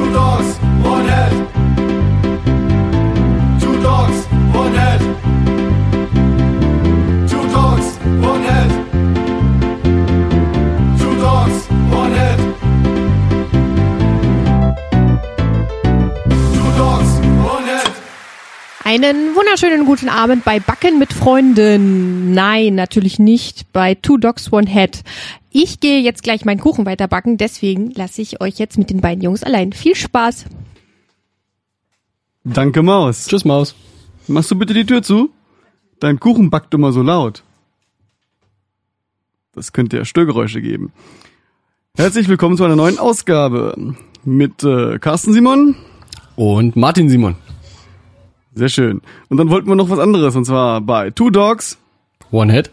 Two dogs, one head. Einen wunderschönen guten Abend bei Backen mit Freunden. Nein, natürlich nicht bei Two Dogs One Head. Ich gehe jetzt gleich meinen Kuchen weiterbacken, deswegen lasse ich euch jetzt mit den beiden Jungs allein. Viel Spaß. Danke, Maus. Tschüss, Maus. Machst du bitte die Tür zu? Dein Kuchen backt immer so laut. Das könnte ja Störgeräusche geben. Herzlich willkommen zu einer neuen Ausgabe mit äh, Carsten Simon. Und Martin Simon. Sehr schön. Und dann wollten wir noch was anderes, und zwar bei Two Dogs. One Head.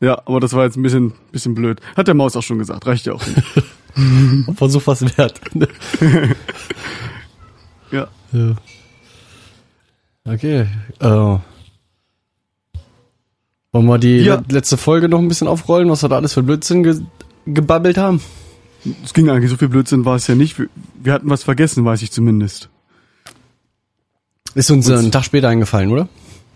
Ja, aber das war jetzt ein bisschen, bisschen blöd. Hat der Maus auch schon gesagt, reicht ja auch. Versuch was wert. ja. ja. Okay. Äh, wollen wir die Ja. le- letzte Folge noch ein bisschen aufrollen, was wir da alles für Blödsinn ge gebabbelt haben? Es ging eigentlich, so viel Blödsinn war es ja nicht. Wir hatten was vergessen, weiß ich zumindest. Ist uns äh, einen Tag später eingefallen, oder?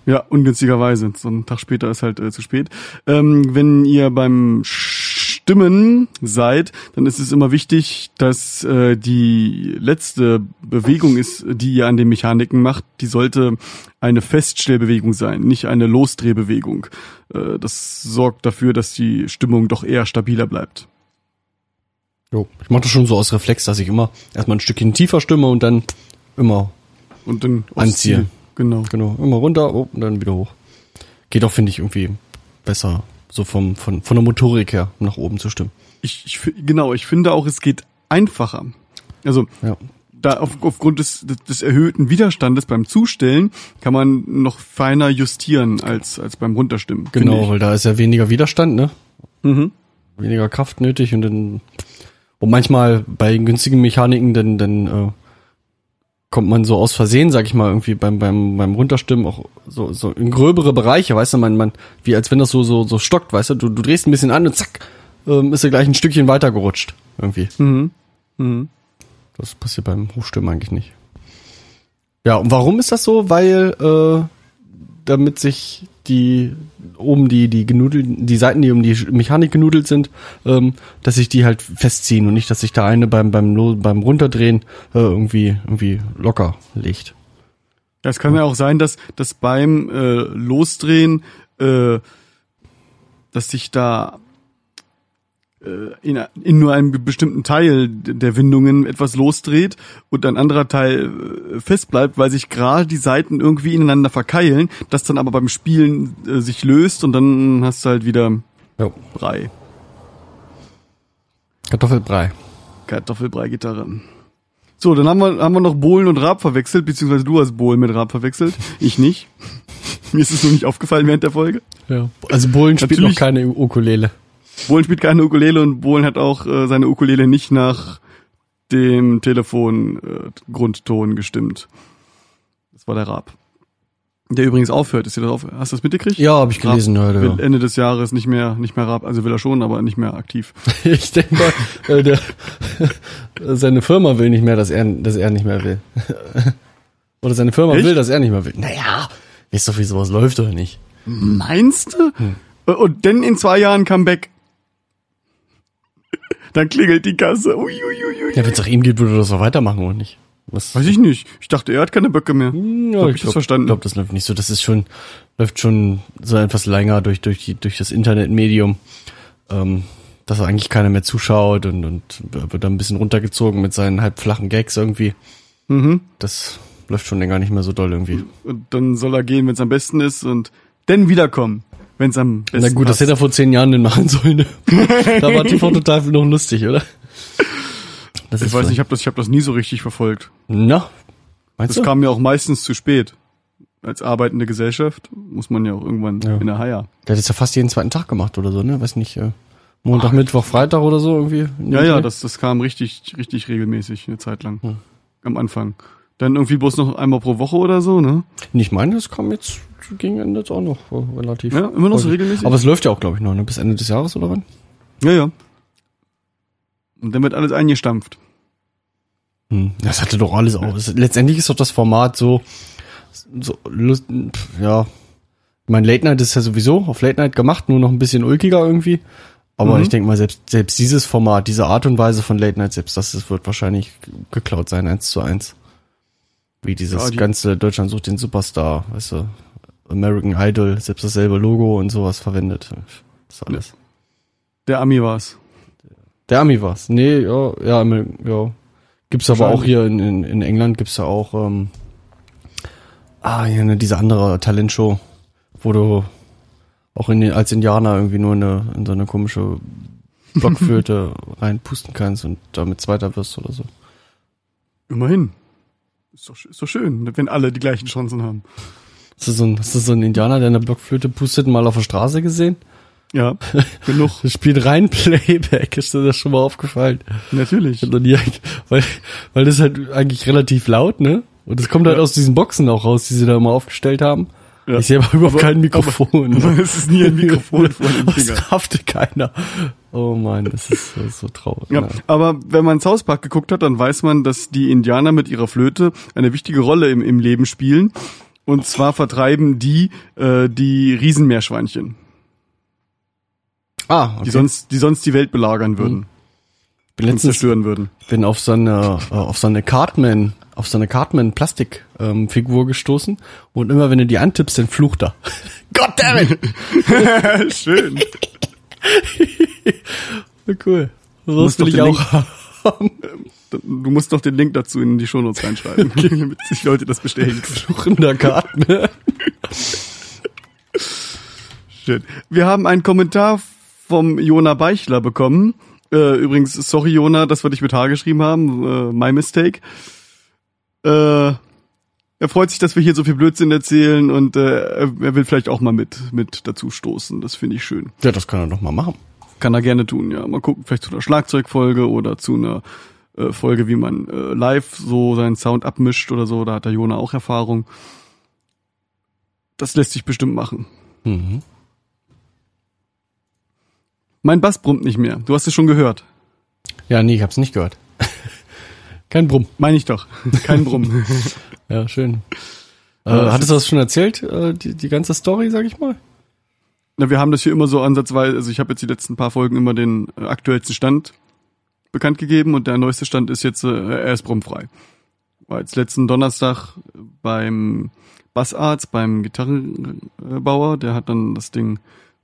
Ja, ungünstigerweise. So ein Tag später ist halt äh, zu spät. Ähm, wenn ihr beim Stimmen seid, dann ist es immer wichtig, dass äh, die letzte Bewegung ist, die ihr an den Mechaniken macht, die sollte eine Feststellbewegung sein, nicht eine Losdrehbewegung. Äh, das sorgt dafür, dass die Stimmung doch eher stabiler bleibt. Jo. Ich mache das schon so aus Reflex, dass ich immer erstmal ein Stückchen tiefer stimme und dann immer, Und dann aufs Anziehe. Ziel. Genau. genau, immer runter oh, und dann wieder hoch. Geht auch, finde ich, irgendwie besser, so vom, von, von der Motorik her nach oben zu stimmen. Ich, ich, genau, ich finde auch, es geht einfacher. Also Ja. da auf, aufgrund des, des, erhöhten Widerstandes beim Zustellen kann man noch feiner justieren als, als beim Runterstimmen. Genau, weil da ist ja weniger Widerstand, ne? Mhm. weniger Kraft nötig und dann und manchmal bei günstigen Mechaniken dann dann äh, kommt man so aus Versehen, sag ich mal, irgendwie beim beim beim Runterstimmen auch so so in gröbere Bereiche, weißt du, man man wie als wenn das so so so stockt, weißt du, du, du drehst ein bisschen an und zack ähm, ist er gleich ein Stückchen weiter gerutscht irgendwie. Mhm. Mhm. Das passiert beim Hochstimmen eigentlich nicht. Ja, und warum ist das so? Weil äh, damit sich die oben die die genudelten die Seiten, die um die Mechanik genudelt sind, ähm, dass sich die halt festziehen und nicht, dass sich da eine beim beim beim runterdrehen äh, irgendwie irgendwie locker legt. Ja, es kann ja auch sein, dass, dass beim äh, Losdrehen, äh, dass sich da in, in nur einem bestimmten Teil der Windungen etwas losdreht und ein anderer Teil äh, fest bleibt, weil sich gerade die Seiten irgendwie ineinander verkeilen, das dann aber beim Spielen äh, sich löst und dann hast du halt wieder Ja. Brei. Kartoffelbrei. Kartoffelbrei-Gitarre. So, dann haben wir, haben wir noch Bohlen und Raab verwechselt, beziehungsweise du hast Bohlen mit Raab verwechselt. Ich nicht. Mir ist es nur nicht aufgefallen während der Folge. Ja. Also Bullen spielt noch keine Ukulele. Bohlen spielt keine Ukulele und Bohlen hat auch äh, seine Ukulele nicht nach dem Telefon äh, gestimmt. Das war der Raab. Der übrigens aufhört. Ist dir das auf, hast du das mitgekriegt? Ja, habe ich gelesen Raab heute. will Ja. Ende des Jahres nicht mehr, nicht mehr Raab. Also will er schon, aber nicht mehr aktiv. Ich denke mal, äh, der, seine Firma will nicht mehr, dass er, dass er nicht mehr will. Oder seine Firma Echt? will, dass er nicht mehr will. Naja, weißt doch, wie sowas läuft oder nicht? Meinst du? Hm. Und dann in zwei Jahren Comeback. Dann klingelt die Kasse. Ui, ui, ui, ui. Ja, wenn es nach ihm geht, würde er das auch weitermachen, oder nicht? Was? Weiß ich nicht. Ich dachte, er hat keine Böcke mehr. Ja, hab ich das verstanden. Ich glaube, das läuft nicht so. Das ist schon, läuft schon so etwas länger durch, durch, die, durch das Internetmedium, ähm, dass eigentlich keiner mehr zuschaut und, und wird dann ein bisschen runtergezogen mit seinen halb flachen Gags irgendwie. Mhm. Das läuft schon länger nicht mehr so doll irgendwie. Und dann soll er gehen, wenn es am besten ist und dann wiederkommen, wenn es am besten Na gut, das passt. hätte er vor zehn Jahren denn machen sollen. Ne? da war TV total noch lustig, oder? Das Ich weiß nicht, ich habe das, ich hab das nie so richtig verfolgt. Na, meinst Das du? kam mir auch meistens zu spät. Als arbeitende Gesellschaft muss man ja auch irgendwann Ja. in der Haier. Der hat das ja fast jeden zweiten Tag gemacht oder so, ne? Weiß nicht, äh, Montag, Mittwoch, Freitag oder so irgendwie. Ja, ja, das, das kam richtig, richtig regelmäßig eine Zeit lang. Hm. Am Anfang. Dann irgendwie bloß noch einmal pro Woche oder so, ne? Ich meine, das kam jetzt gegen Ende jetzt auch noch äh, relativ. Ja, immer noch so regelmäßig? Aber es läuft ja auch, glaube ich, noch, ne? Bis Ende des Jahres oder wann? Ja, ja. Und dann wird alles eingestampft. Hm, Das hatte doch alles auch. Es- Letztendlich ist doch das Format so, so lust, ja. Ich meine, Late Night ist ja sowieso auf Late Night gemacht, nur noch ein bisschen ulkiger irgendwie. Aber Mhm. ich denke mal, selbst, selbst dieses Format, diese Art und Weise von Late Night, selbst das, das wird wahrscheinlich geklaut sein, eins zu eins. Wie dieses Ja, die- ganze Deutschland sucht den Superstar, weißt du, American Idol, selbst dasselbe Logo und sowas verwendet. Das alles. Der Ami war's. Der Ami war's. Nee, ja, ja, ja. Gibt's aber auch hier in, in, in England gibt's ja auch, ähm, ah, hier diese andere Talentshow, wo du auch in den, als Indianer irgendwie nur eine, in so eine komische Blockflöte reinpusten kannst und damit Zweiter wirst oder so. Immerhin. Ist doch, ist doch schön, wenn alle die gleichen Chancen haben. Hast du so ein, hast du so einen Indianer, der eine Blockflöte pustet, mal auf der Straße gesehen? Ja, genug. Das spielt rein Playback, ist dir das schon mal aufgefallen? Natürlich. Nie, weil, weil das ist halt eigentlich relativ laut, ne? Und es kommt halt Ja. aus diesen Boxen auch raus, die sie da immer aufgestellt haben. Ja. Ich sehe aber überhaupt Aber- kein Mikrofon. Aber es ist nie ein Mikrofon vor dem Finger. Das raffte keiner. Oh man, das ist so, so traurig. Ja, Ja. aber wenn man South Park geguckt hat, dann weiß man, dass die Indianer mit ihrer Flöte eine wichtige Rolle im, im Leben spielen. Und zwar vertreiben die äh, die Riesenmeerschweinchen, Ah, okay. die sonst die sonst die Welt belagern würden bin und letztens zerstören würden. bin auf so eine äh, auf so eine Cartman auf so eine Cartman Plastik ähm, Figur gestoßen und immer wenn du die antippst, dann flucht er. God damn it! Schön. cool. So will ich auch haben. Du musst noch den Link dazu in die Shownotes reinschreiben, damit sich Leute das bestellen können. Fluchender Cartman. Schön. Wir haben einen Kommentar vom Jona Beichler bekommen. Äh, übrigens, sorry Jona, dass wir dich mit H geschrieben haben. Äh, my mistake. Äh, er freut sich, dass wir hier so viel Blödsinn erzählen und äh, er er will vielleicht auch mal mit, mit dazu stoßen. Das finde ich schön. Ja, das kann er doch mal machen. Kann er gerne tun, ja. Mal gucken, vielleicht zu einer Schlagzeugfolge oder zu einer äh, Folge, wie man äh, live so seinen Sound abmischt oder so. Da hat der Jona auch Erfahrung. Das lässt sich bestimmt machen. Mhm. Mein Bass brummt nicht mehr. Du hast es schon gehört. Ja, nee, ich hab's nicht gehört. Kein Brumm. Meine ich doch. Kein Brumm. Ja, schön. Äh, das hattest du das schon erzählt, äh, die, die ganze Story, sag ich mal? Na, wir haben das hier immer so ansatzweise, also ich habe jetzt die letzten paar Folgen immer den äh, aktuellsten Stand bekannt gegeben und der neueste Stand ist jetzt, äh, er ist brummfrei. War jetzt letzten Donnerstag beim Bassarzt, beim Gitarrenbauer, der hat dann das Ding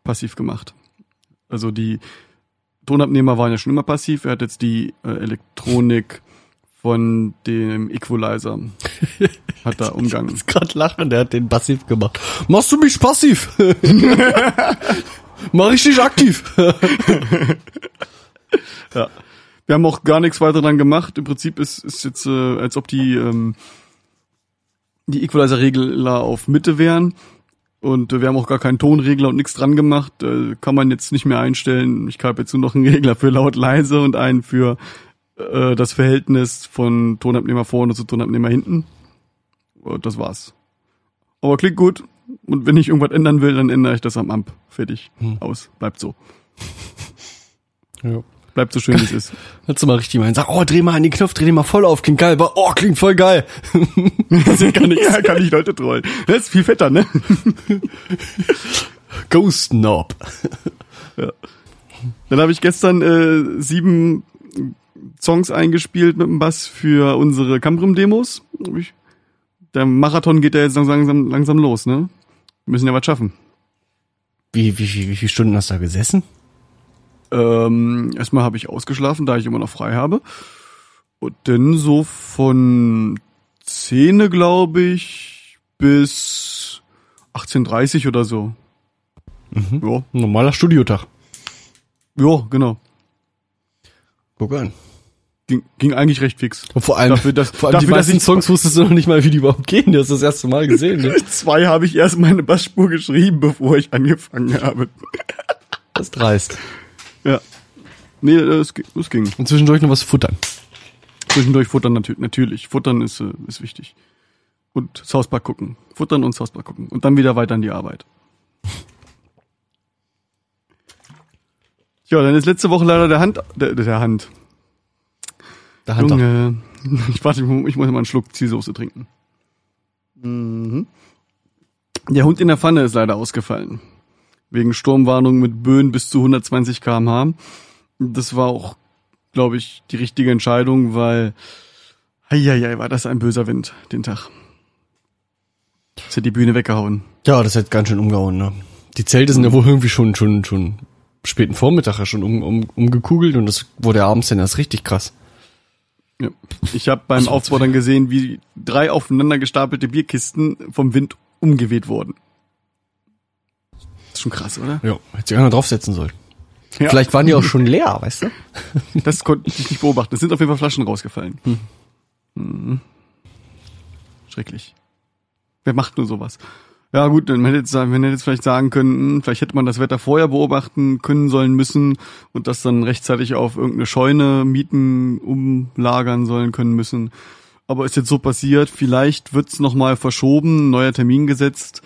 passiv gemacht. Also die Tonabnehmer waren ja schon immer passiv, er hat jetzt die äh, Elektronik von dem Equalizer hat da umgangen. Ich gerade lachen, der hat den passiv gemacht. Machst du mich passiv? Mach ich dich aktiv? Ja. Wir haben auch gar nichts weiter dran gemacht. Im Prinzip ist ist jetzt, äh, als ob die ähm, die Equalizer-Regler auf Mitte wären. Und äh, wir haben auch gar keinen Tonregler und nichts dran gemacht. Äh, kann man jetzt nicht mehr einstellen. Ich habe jetzt nur noch einen Regler für laut leise und einen für äh, das Verhältnis von Tonabnehmer vorne zu Tonabnehmer hinten. Und das war's. Aber klingt gut. Und wenn ich irgendwas ändern will, dann ändere ich das am Amp. Fertig. Aus. Bleibt so. Ja. Bleibt so schön, wie es ist. Hättest du mal richtig meinen, sag, oh, dreh mal an den Knopf, dreh den mal voll auf, klingt geil. Aber, oh, klingt voll geil. Das ist gar nichts. Ja, kann ich Leute trollen. Das ist viel fetter, ne? Ghost Knob. Dann habe ich gestern äh, sieben Songs eingespielt mit dem Bass für unsere ich- Der Marathon geht ja jetzt langsam, langsam los, ne? Wir müssen ja was schaffen. Wie, wie, wie, wie viele Stunden hast du da gesessen? Ähm, erstmal habe ich ausgeschlafen, da ich immer noch frei habe. Und dann so von Zähne, glaube ich, bis 18.30 oder so. Mhm. Ja, normaler Studiotag. ja, genau. Guck an. Ging, ging eigentlich recht fix. Und vor allem, Dafür, dass- vor allem die dafür, dass meisten ich- Songs wusstest du noch nicht mal, wie die überhaupt gehen. Du hast das erste Mal gesehen. Ne? Zwei habe ich erst meine Bassspur geschrieben, bevor ich angefangen habe. Das dreist. Ja. Nee, das, gi- das ging. Und zwischendurch noch was futtern. Zwischendurch futtern natür natürlich. Futtern ist, äh, ist wichtig. Und South Park gucken. Futtern und South Park gucken. Und dann wieder weiter an die Arbeit. Ja, dann ist letzte Woche leider der Hand, der, der Hand. Der Hunter. Junge, Ich warte, ich muss mal einen Schluck Zielsoße trinken. Mhm. Der Hund in der Pfanne ist leider ausgefallen. Wegen Sturmwarnung mit Böen bis zu 120 km/h. Das war auch, glaube ich, die richtige Entscheidung, weil, heieiei, war das ein böser Wind, den Tag. Das hat die Bühne weggehauen. Ja, das hat ganz schön umgehauen, ne? Die Zelte sind ja wohl irgendwie schon, schon, schon späten Vormittag ja schon um, um, umgekugelt und das wurde abends dann erst richtig krass. Ja. Ich habe beim war Aufbau dann gesehen, wie drei aufeinander gestapelte Bierkisten vom Wind umgeweht wurden. Das ist schon krass, oder? Ja, hätte sich einer draufsetzen sollen. Ja. Vielleicht waren die auch schon leer, weißt du? Das konnte ich nicht beobachten. Es sind auf jeden Fall Flaschen rausgefallen. Mhm. Schrecklich. Wer macht nur sowas? Ja gut, dann hätte jetzt, man hätte jetzt vielleicht sagen können, hm, vielleicht hätte man das Wetter vorher beobachten können sollen müssen und das dann rechtzeitig auf irgendeine Scheune mieten, umlagern sollen können müssen. Aber ist jetzt so passiert, vielleicht wird's noch nochmal verschoben, neuer Termin gesetzt.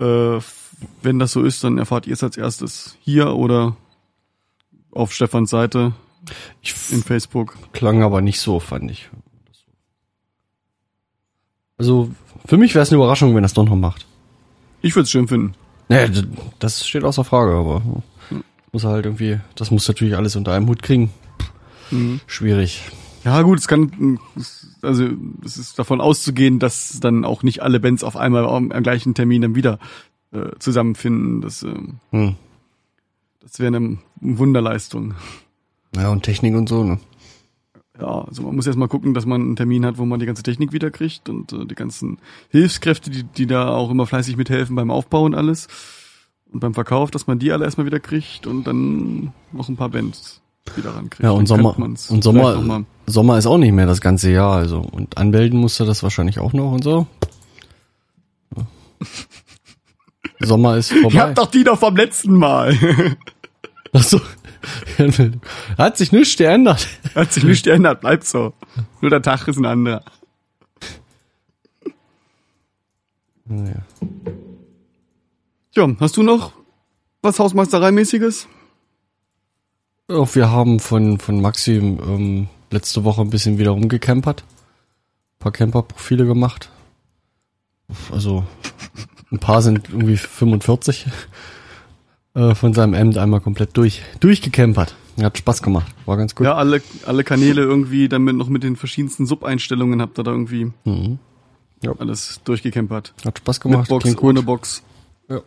Äh, wenn das so ist, dann erfahrt ihr es als erstes hier oder auf Stefans Seite Ich in Facebook. klang aber nicht so, fand ich. Also, für mich wäre es eine Überraschung, wenn das doch noch macht. Ich würde es schön finden. Naja, das steht außer Frage, aber muss halt irgendwie, das muss natürlich alles unter einem Hut kriegen. Schwierig. Ja gut, es kann, also es ist davon auszugehen, dass dann auch nicht alle Bands auf einmal am, am gleichen Termin dann wieder äh, zusammenfinden. Das, ähm, Hm. das wäre eine Wunderleistung. Ja, und Technik und so, ne? Ja, also man muss erst mal gucken, dass man einen Termin hat, wo man die ganze Technik wiederkriegt und äh, die ganzen Hilfskräfte, die, die da auch immer fleißig mithelfen beim Aufbau und alles. Und beim Verkauf, dass man die alle erstmal wieder kriegt und dann noch ein paar Bands wieder rankriegt. Ja, und Dann Sommer, und noch Sommer, Sommer ist auch nicht mehr das ganze Jahr, also. Und anmelden musst du das wahrscheinlich auch noch und so. Ja. Sommer ist Ihr vorbei. habt doch die doch vom letzten Mal. Ach so. Hat sich nichts geändert. Hat sich nichts geändert, bleibt so. Nur der Tag ist ein anderer. Naja. Ja, hast du noch was Hausmeistereimäßiges? Auch wir haben von, von Maxi ähm, letzte Woche ein bisschen wieder rumgecampert. Ein paar Camperprofile gemacht. Also ein paar sind irgendwie 45 äh, von seinem Amt einmal komplett durch durchgecampert. Hat Spaß gemacht. War ganz gut. Ja, alle, alle Kanäle irgendwie damit noch mit den verschiedensten Sub-Einstellungen habt ihr da irgendwie Mhm. Ja. alles durchgekämpert. Hat Spaß Mit gemacht. Box, klingt gut. ohne Box. Ja.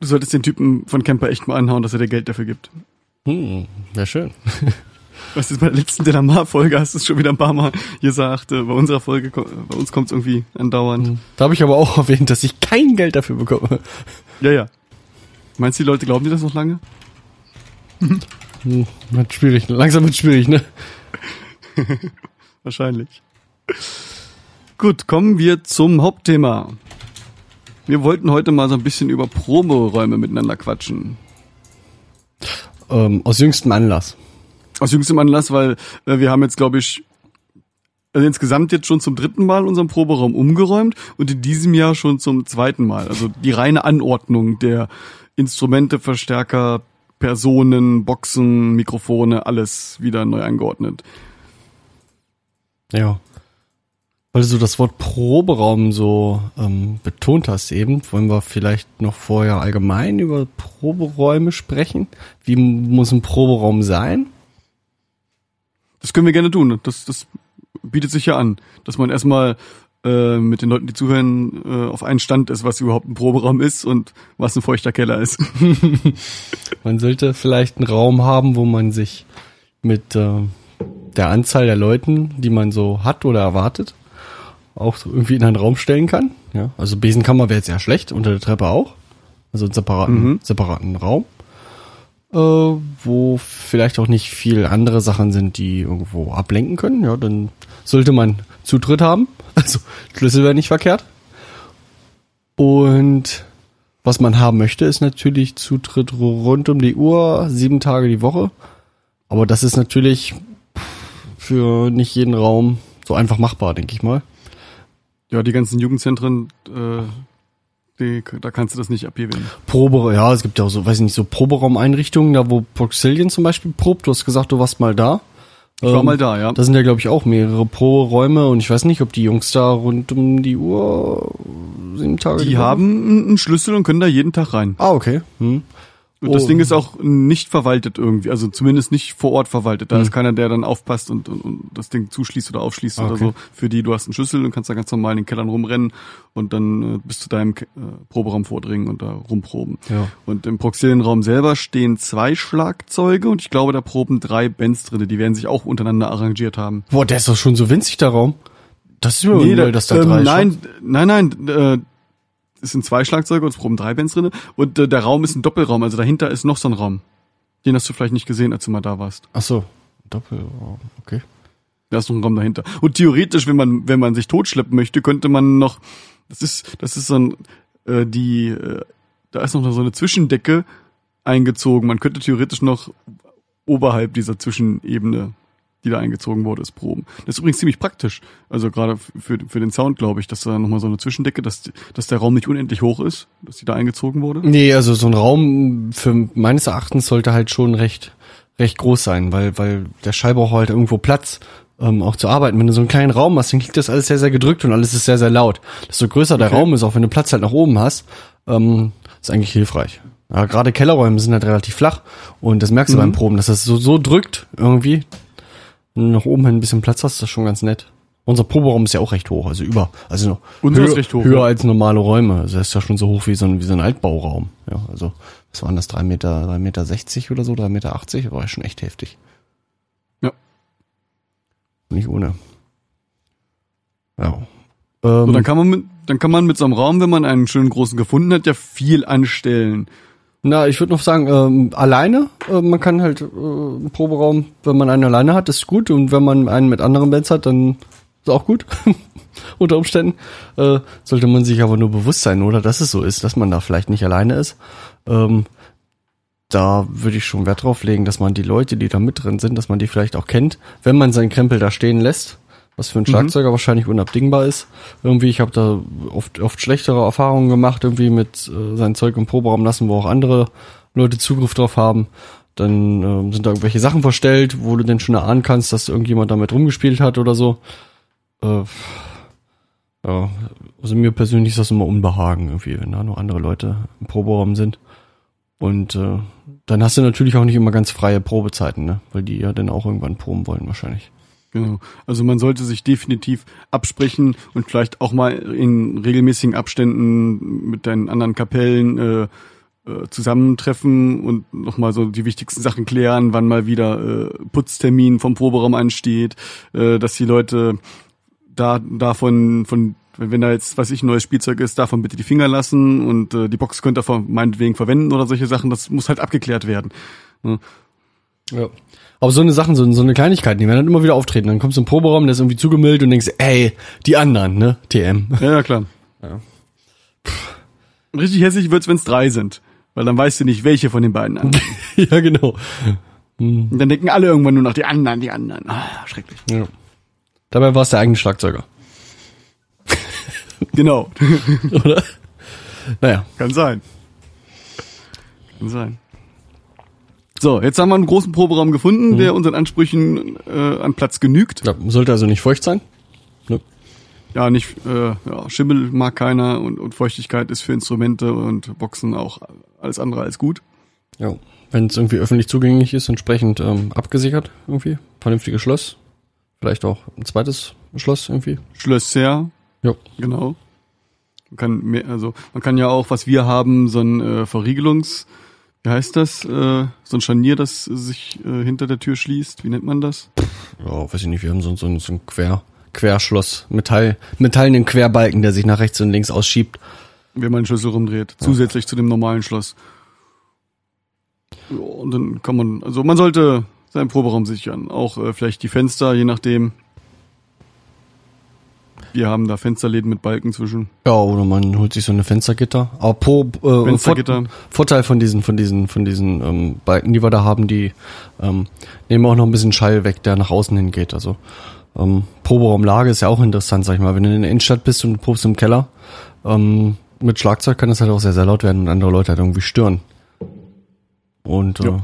Du solltest den Typen von Camper echt mal anhauen, dass er dir Geld dafür gibt. Hm, wäre schön. Was ist bei der letzten Delamar-Folge, hast du es schon wieder ein paar Mal gesagt, äh, bei unserer Folge, bei uns kommt es irgendwie andauernd. Da habe ich aber auch erwähnt, dass ich kein Geld dafür bekomme. Ja, ja. Meinst du, die Leute glauben dir das noch lange? Hm, wird schwierig. Langsam wird schwierig, ne? Wahrscheinlich. Gut, kommen wir zum Hauptthema. Wir wollten heute mal so ein bisschen über Proberäume miteinander quatschen. Ähm, aus jüngstem Anlass. Aus jüngstem Anlass, weil äh, wir haben jetzt, glaube ich, also insgesamt jetzt schon zum dritten Mal unseren Proberaum umgeräumt und in diesem Jahr schon zum zweiten Mal. Also die reine Anordnung der Instrumente, Verstärker, Personen, Boxen, Mikrofone, alles wieder neu angeordnet. Ja. Weil du das Wort Proberaum so ähm, betont hast eben, wollen wir vielleicht noch vorher allgemein über Proberäume sprechen? Wie muss ein Proberaum sein? Das können wir gerne tun. Das, das bietet sich ja an, dass man erstmal äh, mit den Leuten, die zuhören, äh, auf einen Stand ist, was überhaupt ein Proberaum ist und was ein feuchter Keller ist. Man sollte vielleicht einen Raum haben, wo man sich mit äh, der Anzahl der Leuten, die man so hat oder erwartet, auch so irgendwie in einen Raum stellen kann. Ja, also Besenkammer wäre jetzt ja schlecht, unter der Treppe auch. Also einen separaten, Mhm. separaten Raum. Äh, wo vielleicht auch nicht viel andere Sachen sind, die irgendwo ablenken können. Ja, dann sollte man Zutritt haben. Also Schlüssel wäre nicht verkehrt. Und was man haben möchte, ist natürlich Zutritt rund um die Uhr, sieben Tage die Woche. Aber das ist natürlich für nicht jeden Raum so einfach machbar, denke ich mal. Ja, die ganzen Jugendzentren, äh, die, da kannst du das nicht abgewinnen. Probe, ja, es gibt ja auch so, weiß ich nicht, so Proberaumeinrichtungen, da wo Proxillion zum Beispiel probt. Du hast gesagt, du warst mal da. Ich war Ähm, mal da, ja. Da sind ja, glaube ich, auch mehrere Pro-Räume und ich weiß nicht, ob die Jungs da rund um die Uhr sieben Tage Die haben einen Schlüssel und können da jeden Tag rein. Ah, okay. Hm. Und das Oh. Ding ist auch nicht verwaltet irgendwie, also zumindest nicht vor Ort verwaltet. Da Hm. ist keiner, der dann aufpasst und, und, und das Ding zuschließt oder aufschließt oder Okay. so. Für die, du hast einen Schlüssel und kannst da ganz normal in den Kellern rumrennen und dann äh, bis zu deinem äh, Proberaum vordringen und da rumproben. Ja. Und im Proxilienraum selber stehen zwei Schlagzeuge und ich glaube, da proben drei Bands drinne. Die werden sich auch untereinander arrangiert haben. Boah, der ist doch schon so winzig, der Raum. Das ist mir Nee, da, dass da ähm, drei nein, nein, nein, äh, es sind zwei Schlagzeuge und es proben drei Bands drinne und äh, der Raum ist ein Doppelraum, also dahinter ist noch so ein Raum. Den hast du vielleicht nicht gesehen, als du mal da warst. Ach so, Doppelraum, okay. Da ist noch ein Raum dahinter. Und theoretisch, wenn man, wenn man sich totschleppen möchte, könnte man noch, das ist, das ist so ein, äh, die, äh, da ist noch so eine Zwischendecke eingezogen. Man könnte theoretisch noch oberhalb dieser Zwischenebene, die da eingezogen wurde, ist proben. Das ist übrigens ziemlich praktisch. Also gerade für, für den Sound, glaube ich, dass da nochmal so eine Zwischendecke, dass, dass der Raum nicht unendlich hoch ist, dass die da eingezogen wurde. Nee, also so ein Raum für meines Erachtens sollte halt schon recht, recht groß sein, weil, weil der Schall braucht halt irgendwo Platz, ähm, auch zu arbeiten. Wenn du so einen kleinen Raum hast, dann klingt das alles sehr, sehr gedrückt und alles ist sehr, sehr laut. Desto größer der Okay. Raum ist, auch wenn du Platz halt nach oben hast, ähm, ist eigentlich hilfreich. Ja, gerade Kellerräume sind halt relativ flach und das merkst du Mhm. beim Proben, dass das so, so drückt irgendwie. Nach oben hin ein bisschen Platz hast, ist das schon ganz nett. Unser Proberaum ist ja auch recht hoch, also über, also höher, hoch, höher ja. als normale Räume. Also das ist ja schon so hoch wie so ein, wie so ein Altbauraum. Ja, also was waren das, drei Meter, drei Meter sechzig oder so, drei Meter achtzig, war ja schon echt heftig. Ja. Nicht ohne. Ja. So, Ähm, dann kann man mit, dann kann man mit so einem Raum, wenn man einen schönen großen gefunden hat, ja viel anstellen. Na, ich würde noch sagen, ähm, alleine, äh, man kann halt äh, einen Proberaum, wenn man einen alleine hat, ist gut und wenn man einen mit anderen Bands hat, dann ist auch gut. Unter Umständen äh, sollte man sich aber nur bewusst sein, oder dass es so ist, dass man da vielleicht nicht alleine ist. Ähm, da würde ich schon Wert drauf legen, dass man die Leute, die da mit drin sind, dass man die vielleicht auch kennt, wenn man seinen Krempel da stehen lässt, was für einen Schlagzeuger wahrscheinlich unabdingbar ist. Irgendwie, ich habe da oft, oft schlechtere Erfahrungen gemacht, irgendwie mit äh, sein Zeug im Proberaum lassen, wo auch andere Leute Zugriff drauf haben. Dann ähm, sind da irgendwelche Sachen verstellt, wo du denn schon erahnen kannst, dass irgendjemand damit rumgespielt hat oder so. Äh, ja, also mir persönlich ist das immer Unbehagen irgendwie, wenn da nur andere Leute im Proberaum sind. Und äh, dann hast du natürlich auch nicht immer ganz freie Probezeiten, ne? Weil die ja dann auch irgendwann proben wollen wahrscheinlich. Genau. Also man sollte sich definitiv absprechen und vielleicht auch mal in regelmäßigen Abständen mit deinen anderen Kapellen äh, äh, zusammentreffen und nochmal so die wichtigsten Sachen klären, wann mal wieder äh, Putztermin vom Proberaum ansteht, äh, dass die Leute da davon von wenn da jetzt, was ich, ein neues Spielzeug ist, davon bitte die Finger lassen und äh, die Box könnt ihr meinetwegen verwenden oder solche Sachen, das muss halt abgeklärt werden. Ja. Aber so eine Sachen, so, so eine Kleinigkeiten, die werden dann immer wieder auftreten. Dann kommst du im Proberaum, der ist irgendwie zugemüllt und denkst, ey, die anderen, ne? TM. Ja, ja klar. Ja. Richtig hässlich wird's, wenn's drei sind. Weil dann weißt du nicht, welche von den beiden an. ja, genau. Und dann denken alle irgendwann nur noch die anderen, die anderen. Ah, schrecklich. Ja. Dabei war es der eigene Schlagzeuger. Genau. Oder? Naja. Kann sein. Kann sein. So, jetzt haben wir einen großen Proberaum gefunden, der unseren Ansprüchen äh, an Platz genügt. Ja, sollte also nicht feucht sein. Ne? Ja, nicht äh, ja, Schimmel mag keiner und, und Feuchtigkeit ist für Instrumente und Boxen auch alles andere als gut. Ja. Wenn es irgendwie öffentlich zugänglich ist, entsprechend ähm, abgesichert irgendwie. Vernünftiges Schloss. Vielleicht auch ein zweites Schloss irgendwie. Schlösser, Ja. genau. Man kann mehr, also man kann ja auch, was wir haben, so ein äh, Verriegelungs, wie heißt das, äh, so ein Scharnier, das sich äh, hinter der Tür schließt. Wie nennt man das? Ja, weiß ich nicht, wir haben so, so, so ein Quer, Querschloss. Metall, metallenen Querbalken, der sich nach rechts und links ausschiebt. wenn man den Schlüssel rumdreht, zusätzlich zu dem normalen Schloss. Ja, und dann kann man, also man sollte seinen Proberaum sichern, auch äh, vielleicht die Fenster, je nachdem. Wir haben da Fensterläden mit Balken zwischen. Ja, oder man holt sich so eine Fenstergitter. Aber pro äh, Fenstergitter. Vor, Vorteil von diesen, von diesen, von diesen ähm, Balken, die wir da haben, die ähm, nehmen auch noch ein bisschen Schall weg, der nach außen hin geht. Also ähm, Proberaumlage ist ja auch interessant, sag ich mal. Wenn du in der Innenstadt bist und du probst im Keller, ähm, mit Schlagzeug kann das halt auch sehr, sehr laut werden und andere Leute halt irgendwie stören. Und äh, Ja.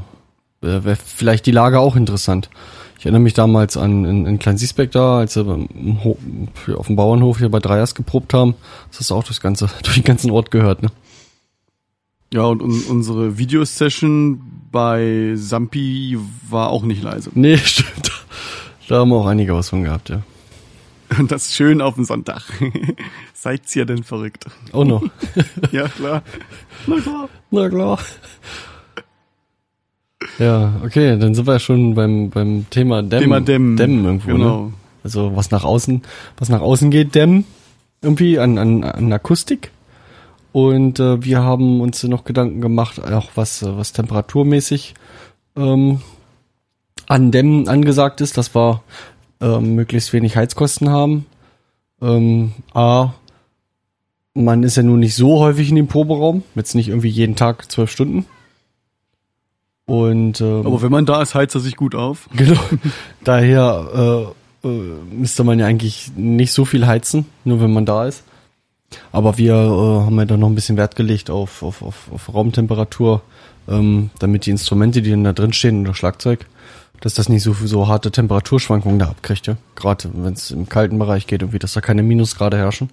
wäre wär vielleicht die Lage auch interessant. Ich erinnere mich damals an in, in Klein Siesbeck da, als wir auf dem Bauernhof hier bei Dreiers geprobt haben. Das hast du auch das ganze, durch den ganzen Ort gehört, ne? Ja, und un unsere Videosession bei Sampi war auch nicht leise. Nee, stimmt. Da haben wir auch einige was von gehabt, ja. Und das schön auf den Sonntag. Seid's ja denn verrückt? Oh no. Ja, klar. Na klar. Na klar. Ja, okay, dann sind wir schon beim, beim Thema Dämmen. Thema Dämmen. Dämmen irgendwo, Genau. ne? Also was nach außen, was nach außen geht, Dämmen. Irgendwie an, an, an Akustik. Und äh, wir haben uns noch Gedanken gemacht, auch was, äh, was temperaturmäßig ähm, an Dämmen angesagt ist, dass wir ähm, möglichst wenig Heizkosten haben. Ähm, A, man ist ja nun nicht so häufig in dem Proberaum, jetzt nicht irgendwie jeden Tag zwölf Stunden. Und ähm, Aber wenn man da ist, heizt er sich gut auf. genau, daher äh, äh, müsste man ja eigentlich nicht so viel heizen, nur wenn man da ist. Aber wir äh, haben ja da noch ein bisschen Wert gelegt auf, auf, auf, auf Raumtemperatur, ähm, damit die Instrumente, die dann da drin stehen, und das Schlagzeug, dass das nicht so so harte Temperaturschwankungen da abkriegt, ja. Gerade wenn es im kalten Bereich geht, irgendwie, dass da keine Minusgrade herrschen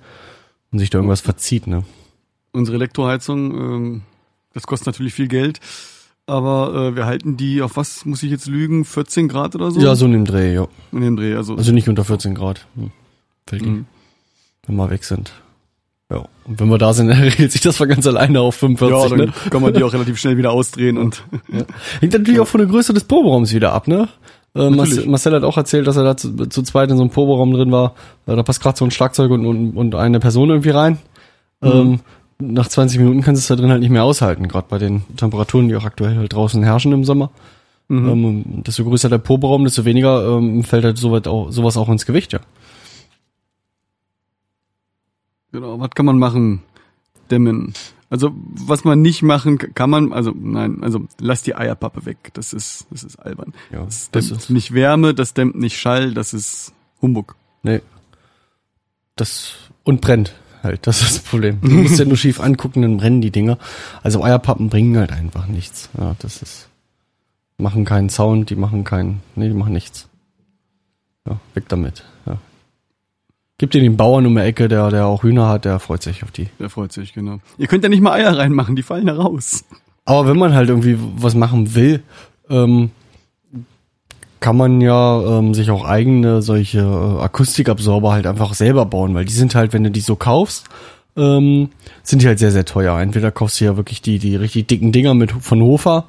und sich da irgendwas verzieht, ne? Unsere Elektroheizung, ähm, das kostet natürlich viel Geld. Aber äh, wir halten die auf was, muss ich jetzt lügen, 14 Grad oder so? Ja, so in dem Dreh, ja. In dem Dreh, also, Also nicht unter 14 Grad. Hm. Fällt Mhm. Wenn wir weg sind. Ja. Und wenn wir da sind, dann regelt sich das von ganz alleine auf 45, ja, dann ne? kann man die auch relativ schnell wieder ausdrehen und Hängt natürlich auch von der Größe des Proberaums wieder ab, ne? Äh. Marcel hat auch erzählt, dass er da zu, zu zweit in so einem Proberaum drin war. Äh, da passt gerade so ein Schlagzeug und, und, und eine Person irgendwie rein. Mhm. Ähm, nach 20 Minuten kannst du es da drin halt nicht mehr aushalten, gerade bei den Temperaturen, die auch aktuell halt draußen herrschen im Sommer. Mhm. Ähm, desto größer der Proberaum, desto weniger ähm, fällt halt soweit auch, sowas auch ins Gewicht, ja. Genau, was kann man machen? Dämmen. Also, was man nicht machen kann man, also nein, also lass die Eierpappe weg. Das ist, das ist albern. Ja, Das das dämmt ist- nicht Wärme, das dämmt nicht Schall, das ist Humbug. Nee. Das und brennt halt, das ist das Problem. Du musst ja nur schief angucken, dann brennen die Dinger. Also Eierpappen bringen halt einfach nichts. Ja, das ist machen keinen Sound, die machen keinen, nee, die machen nichts. Ja, weg damit. Ja. Gib dir den Bauern um die Ecke, der der auch Hühner hat, der freut sich auf die. Der freut sich, genau. Ihr könnt ja nicht mal Eier reinmachen, die fallen da raus. Aber wenn man halt irgendwie was machen will, ähm, kann man ja ähm, sich auch eigene solche äh, Akustikabsorber halt einfach selber bauen, weil die sind halt, wenn du die so kaufst, ähm, sind die halt sehr, sehr teuer. Entweder kaufst du ja wirklich die, die richtig dicken Dinger mit von Hofer,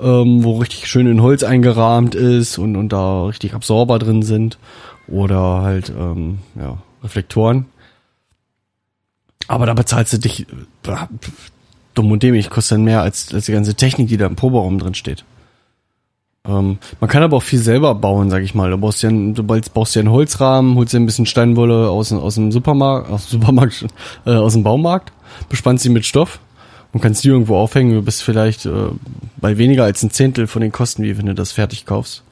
ähm, wo richtig schön in Holz eingerahmt ist und, und da richtig Absorber drin sind. Oder halt, ähm, ja, Reflektoren. Aber da bezahlst du dich äh, dumm und dämlich, kostet dann mehr als, als die ganze Technik, die da im Proberaum drin steht. Ähm, man kann aber auch viel selber bauen, sag ich mal. Du baust ja, einen- du baust ja einen Holzrahmen, holst dir ein bisschen Steinwolle aus, dem- aus dem Supermarkt, aus dem Supermarkt, äh, aus dem Baumarkt, bespannst sie mit Stoff und kannst die irgendwo aufhängen. Du bist vielleicht äh, bei weniger als ein Zehntel von den Kosten, wie wenn du das fertig kaufst.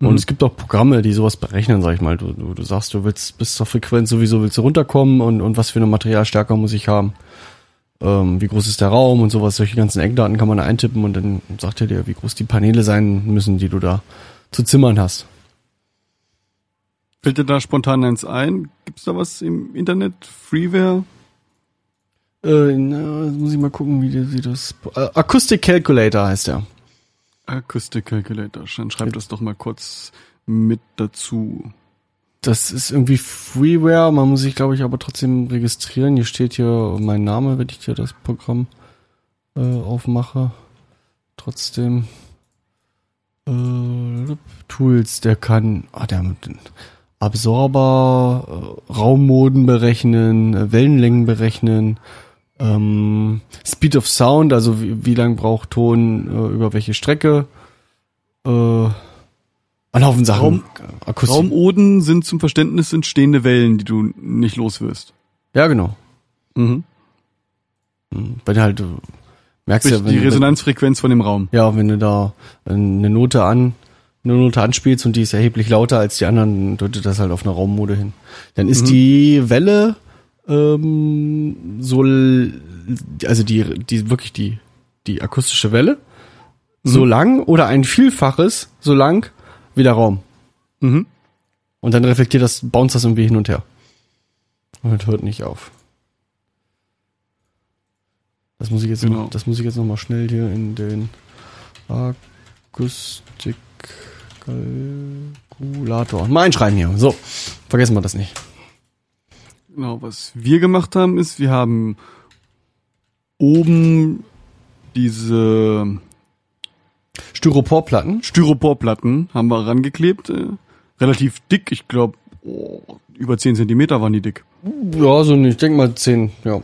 Und es gibt auch Programme, die sowas berechnen, sag ich mal. Du, du, du sagst, du willst bis zur Frequenz sowieso willst du runterkommen und, und was für eine Materialstärke muss ich haben. Ähm, wie groß ist der Raum und sowas, solche ganzen Eckdaten kann man eintippen und dann sagt er dir, wie groß die Paneele sein müssen, die du da zu zimmern hast. Fällt dir da spontan eins ein? Gibt's da was im Internet? Freeware? Äh, na, muss ich mal gucken, wie, die- wie das. Äh, Acoustic Calculator heißt der. Acoustic Calculator. Dann schreib das doch mal kurz mit dazu. Das ist irgendwie Freeware, man muss sich, glaube ich, aber trotzdem registrieren. Hier steht hier mein Name, wenn ich hier das Programm äh, aufmache. Trotzdem. Äh, Tools, der kann. Ah, der mit Absorber, äh, Raummoden berechnen, äh, Wellenlängen berechnen, ähm, Speed of Sound, also wie, wie lang braucht Ton äh, über welche Strecke. Äh, ein Haufen Sachen. Raum- Akustik. Raumoden sind zum Verständnis entstehende Wellen, die du nicht los wirst. Ja, genau. Mhm. Mhm. Weil du halt, du merkst ja, Sprich, wenn die Resonanzfrequenz von dem Raum. ja, wenn du da eine Note an, eine Note anspielst und die ist erheblich lauter als die anderen, dann deutet das halt auf eine Raummode hin. Dann ist die Welle ähm, so, also die, die wirklich die, die akustische Welle so lang oder ein Vielfaches so lang wie der Raum. Mhm. Und dann reflektiert das, bounce das irgendwie hin und her. Und hört nicht auf. Das muss ich jetzt Genau. noch, das muss ich jetzt noch mal schnell hier in den Akustikkalkulator mal einschreiben hier. So, vergessen wir das nicht. Genau, was wir gemacht haben, ist, wir haben oben diese Styroporplatten. Styroporplatten haben wir rangeklebt, äh, relativ dick, ich glaube oh, über 10 Zentimeter waren die dick. Ja, so nicht. Ich denke mal 10, ja.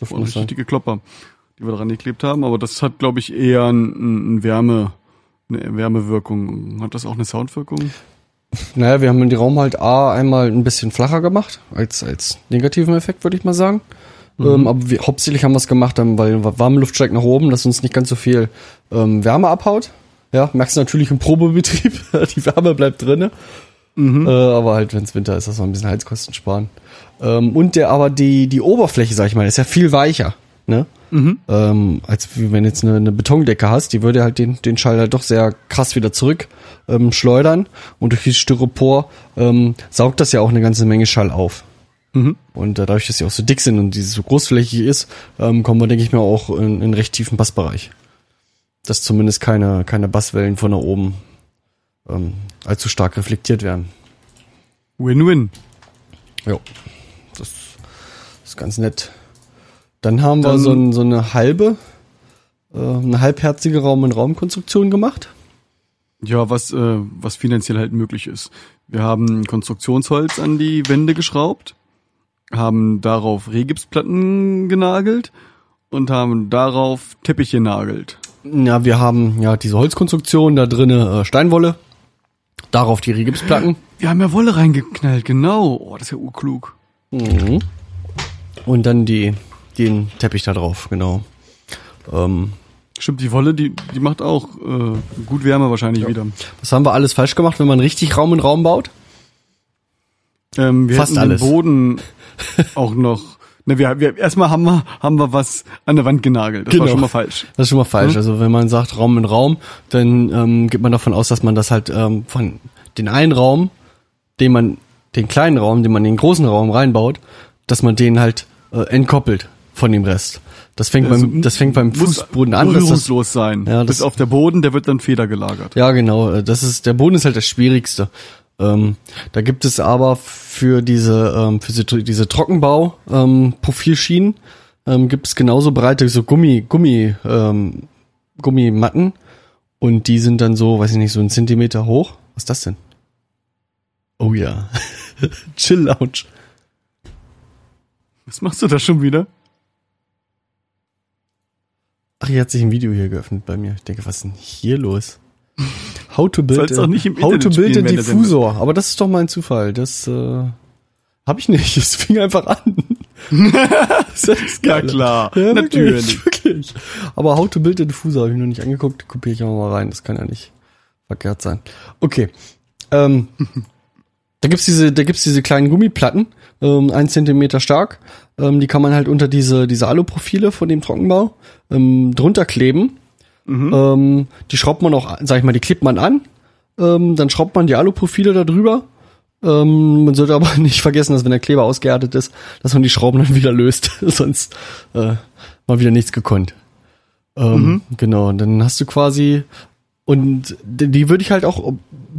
Dürfte Waren richtig dicke Klopper, die wir dran geklebt haben, aber das hat, glaube ich, eher ein, ein Wärme, eine Wärmewirkung. Hat das auch eine Soundwirkung? Naja, wir haben den Raum halt A einmal ein bisschen flacher gemacht, als, als negativen Effekt, würde ich mal sagen. Ähm, aber wir, hauptsächlich haben wir es gemacht, ähm, weil warme Luft steigt nach oben, dass uns nicht ganz so viel ähm, Wärme abhaut. Ja, merkst du natürlich im Probebetrieb, die Wärme bleibt drinne. Äh, aber halt, wenn es Winter ist, dass wir ein bisschen Heizkosten sparen. Ähm, und der, aber die, die Oberfläche, sag ich mal, ist ja viel weicher, ne? Ähm, als wenn jetzt eine, eine Betondecke hast, die würde halt den, den Schall halt doch sehr krass wieder zurück ähm, schleudern. Und durch die Styropor ähm, saugt das ja auch eine ganze Menge Schall auf. Und äh, dadurch, dass sie auch so dick sind und dieses so großflächig ist, ähm, kommen wir, denke ich mal, auch in, in einen recht tiefen Bassbereich. Dass zumindest keine, keine Basswellen von da oben ähm, allzu stark reflektiert werden. Win-win. Ja, das ist ganz nett. Dann haben wir Dann- so, ein, so eine halbe, äh, eine halbherzige Raum-in-Raum-Konstruktion gemacht. Ja, was, äh, was finanziell halt möglich ist. Wir haben Konstruktionsholz an die Wände geschraubt, haben darauf Rehgipsplatten genagelt und haben darauf Teppich genagelt. Ja, wir haben ja diese Holzkonstruktion, da drinne äh, Steinwolle, darauf die Rigipsplatten. Wir haben ja Wolle reingeknallt, genau. Oh, das ist ja urklug. Mhm. Und dann die, den Teppich da drauf, genau. Ähm, Stimmt, die Wolle, die, die macht auch äh, gut Wärme wahrscheinlich wieder. was haben wir alles falsch gemacht, wenn man richtig Raum in Raum baut? Ähm, wir Fast alles. den Boden auch noch. Ne, wir, wir erstmal haben wir haben wir was an der Wand genagelt. Das war Genau. schon mal falsch. Das ist schon mal falsch. Also wenn man sagt Raum in Raum, dann ähm, geht man davon aus, dass man das halt ähm, von den einen Raum, den man, den kleinen Raum, den man in den großen Raum reinbaut, dass man den halt äh, entkoppelt von dem Rest. Das fängt Also, beim, das fängt beim muss Fußboden an. Das, berührungslos sein. Ja, das- Bis auf der Boden, der wird dann federgelagert. ja, genau. Das ist der Boden ist halt das Schwierigste. Ähm, da gibt es aber für diese ähm, für diese, diese Trockenbau ähm, Profilschienen ähm, gibt es genauso breite so Gummi Gummi ähm, Gummimatten und die sind dann so, weiß ich nicht, so einen Zentimeter hoch. Was ist das denn? Oh ja, Chill Lounge. Was machst du da schon wieder? Ach, hier hat sich ein Video hier geöffnet bei mir. Ich denke, was ist denn hier los? How to build, Sollst auch nicht im how to build a spielen, der Diffusor. Aber das ist doch mal ein Zufall. Das äh, habe ich nicht. Es fing einfach an. das ist Ja, klar. Ja, Natürlich. Wirklich, wirklich. Aber How to build a Diffusor habe ich noch nicht angeguckt. Kopiere ich auch mal rein. Das kann ja nicht verkehrt sein. Okay. Ähm, da gibt's diese, da gibt's diese kleinen Gummiplatten, ähm, ein Zentimeter stark. Ähm, die kann man halt unter diese, diese Aluprofile von dem Trockenbau ähm, drunter kleben. Ähm, die schraubt man auch, sag ich mal, die klebt man an. Ähm, dann schraubt man die Aluprofile da drüber. Ähm, man sollte aber nicht vergessen, dass wenn der Kleber ausgehärtet ist, dass man die Schrauben dann wieder löst. Sonst äh, mal wieder nichts gekonnt. Ähm, Genau, und dann hast du quasi und die die würde ich halt auch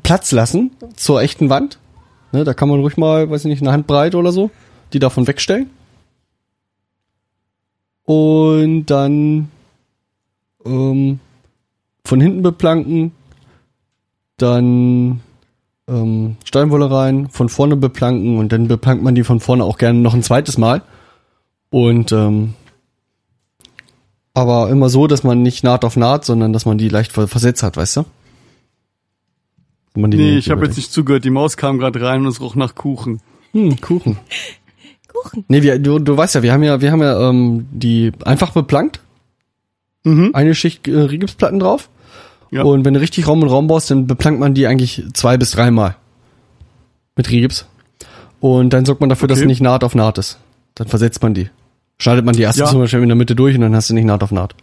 Platz lassen zur echten Wand. Ne, da kann man ruhig mal, weiß ich nicht, eine Handbreite oder so, die davon wegstellen. Und dann ähm, von hinten beplanken, dann ähm, Steinwolle rein, von vorne beplanken und dann beplankt man die von vorne auch gerne noch ein zweites Mal. Und ähm, aber immer so, dass man nicht Naht auf Naht, sondern dass man die leicht ver- versetzt hat, weißt du? Man die Nee, ich habe jetzt nicht zugehört. Die Maus kam gerade rein und es roch nach Kuchen. Hm, Kuchen. Kuchen. Nee, wir, du, du weißt ja, wir haben ja, wir haben ja ähm, die einfach beplankt, Mhm. eine Schicht äh, Rigipsplatten drauf. Ja. Und wenn du richtig Raum und Raum baust, dann beplankt man die eigentlich zwei bis dreimal mit Rigips. Und dann sorgt man dafür, dass Okay. es nicht Naht auf Naht ist. Dann versetzt man die. Schneidet man die erste Ja. zum Beispiel in der Mitte durch und dann hast du nicht Naht auf Naht.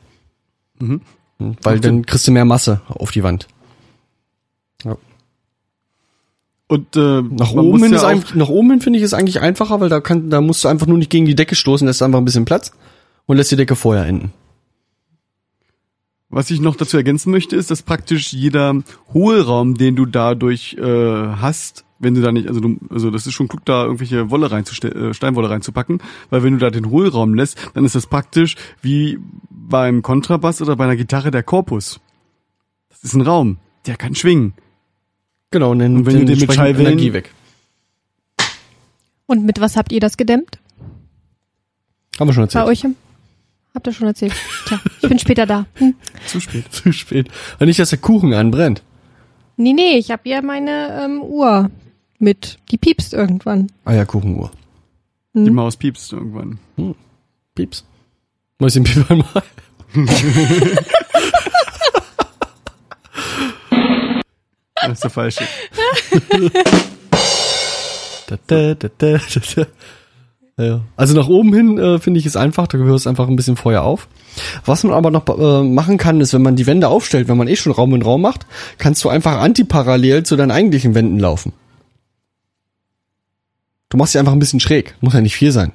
Mhm. Hm, Weil Macht dann kriegst du mehr Masse auf die Wand. Ja. Und äh, Nach oben hin ja ist eigentlich, nach oben hin finde ich es eigentlich einfacher, weil da kann, da musst du einfach nur nicht gegen die Decke stoßen, lässt einfach ein bisschen Platz und lässt die Decke vorher enden. Was ich noch dazu ergänzen möchte, ist, dass praktisch jeder Hohlraum, den du dadurch äh, hast, wenn du da nicht, also du, also das ist schon klug, da irgendwelche Wolle reinzustellen, äh, Steinwolle reinzupacken, weil wenn du da den Hohlraum lässt, dann ist das praktisch wie beim Kontrabass oder bei einer Gitarre der Korpus. Das ist ein Raum, der kann schwingen. Genau, und dann Und wenn du den mit Schallwellen- Energie weg. Und mit was habt ihr das gedämmt? Haben wir schon Bei erzählt. euch? Habt ihr schon erzählt? Tja, ich bin später da. Hm. Zu spät. Zu spät. Und nicht, dass der Kuchen anbrennt. Nee, nee, ich habe hier meine ähm, Uhr mit. Die piepst irgendwann. Eierkuchenuhr. Die Maus piepst irgendwann. Pieps. Mäuschen piep einmal. Das ist der falsche. Da, da, da, da, da, da. Ja. Also nach oben hin äh, finde ich es einfach, da gehört es einfach ein bisschen Feuer auf. Was man aber noch äh, machen kann, ist, wenn man die Wände aufstellt, wenn man eh schon Raum in Raum macht, kannst du einfach antiparallel zu deinen eigentlichen Wänden laufen. Du machst sie einfach ein bisschen schräg, muss ja nicht viel sein.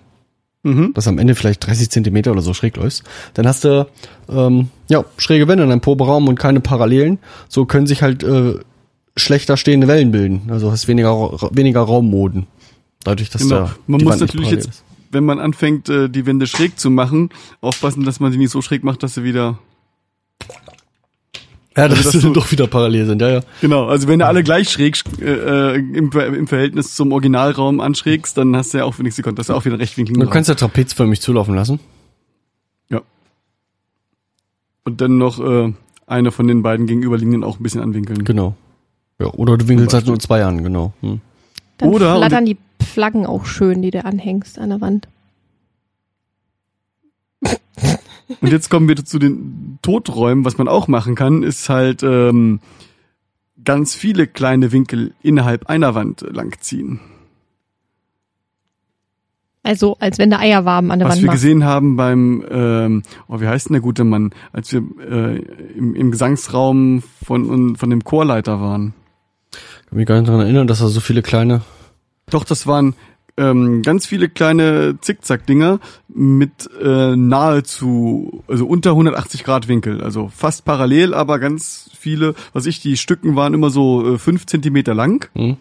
Mhm. dass am Ende vielleicht 30 Zentimeter oder so schräg läufst, dann hast du ähm, ja schräge Wände in deinem Proberaum und keine Parallelen. So können sich halt äh, schlechter stehende Wellen bilden. Also hast weniger weniger Raummoden. Dadurch, dass Genau. der, Man die muss natürlich jetzt, ist. wenn man anfängt, äh, die Wände schräg zu machen, aufpassen, dass man sie nicht so schräg macht, dass sie wieder ja, dass dass sie doch wieder parallel sind. Ja, ja. Genau, also wenn du alle gleich schräg äh, äh, im, im Verhältnis zum Originalraum anschrägst, dann hast du ja auch wenigstens gekonnt, das ist ja auch wieder rechtwinklig. Du kannst ja trapezförmig zulaufen lassen. ja. Und dann noch äh, eine von den beiden gegenüberliegenden auch ein bisschen anwinkeln. Genau. Ja, oder du winkelst halt nur zwei an, genau. Hm. Dann Oder- flattern die Flaggen auch schön, die du anhängst an der Wand. Und jetzt kommen wir zu den Toträumen. Was man auch machen kann, ist halt ähm, ganz viele kleine Winkel innerhalb einer Wand langziehen. Also als wenn du Eierwaben an der Was Wand wir machst. gesehen haben beim, ähm, oh, wie heißt denn der gute Mann, als wir äh, im, im Gesangsraum von, von dem Chorleiter waren. Kann mich gar nicht daran erinnern, dass er so viele kleine. Doch, das waren ähm, ganz viele kleine Zickzack-Dinger mit äh, nahezu, also unter 180 Grad Winkel. Also fast parallel, aber ganz viele, was ich, die Stücken waren immer so äh, fünf Zentimeter lang. Hm?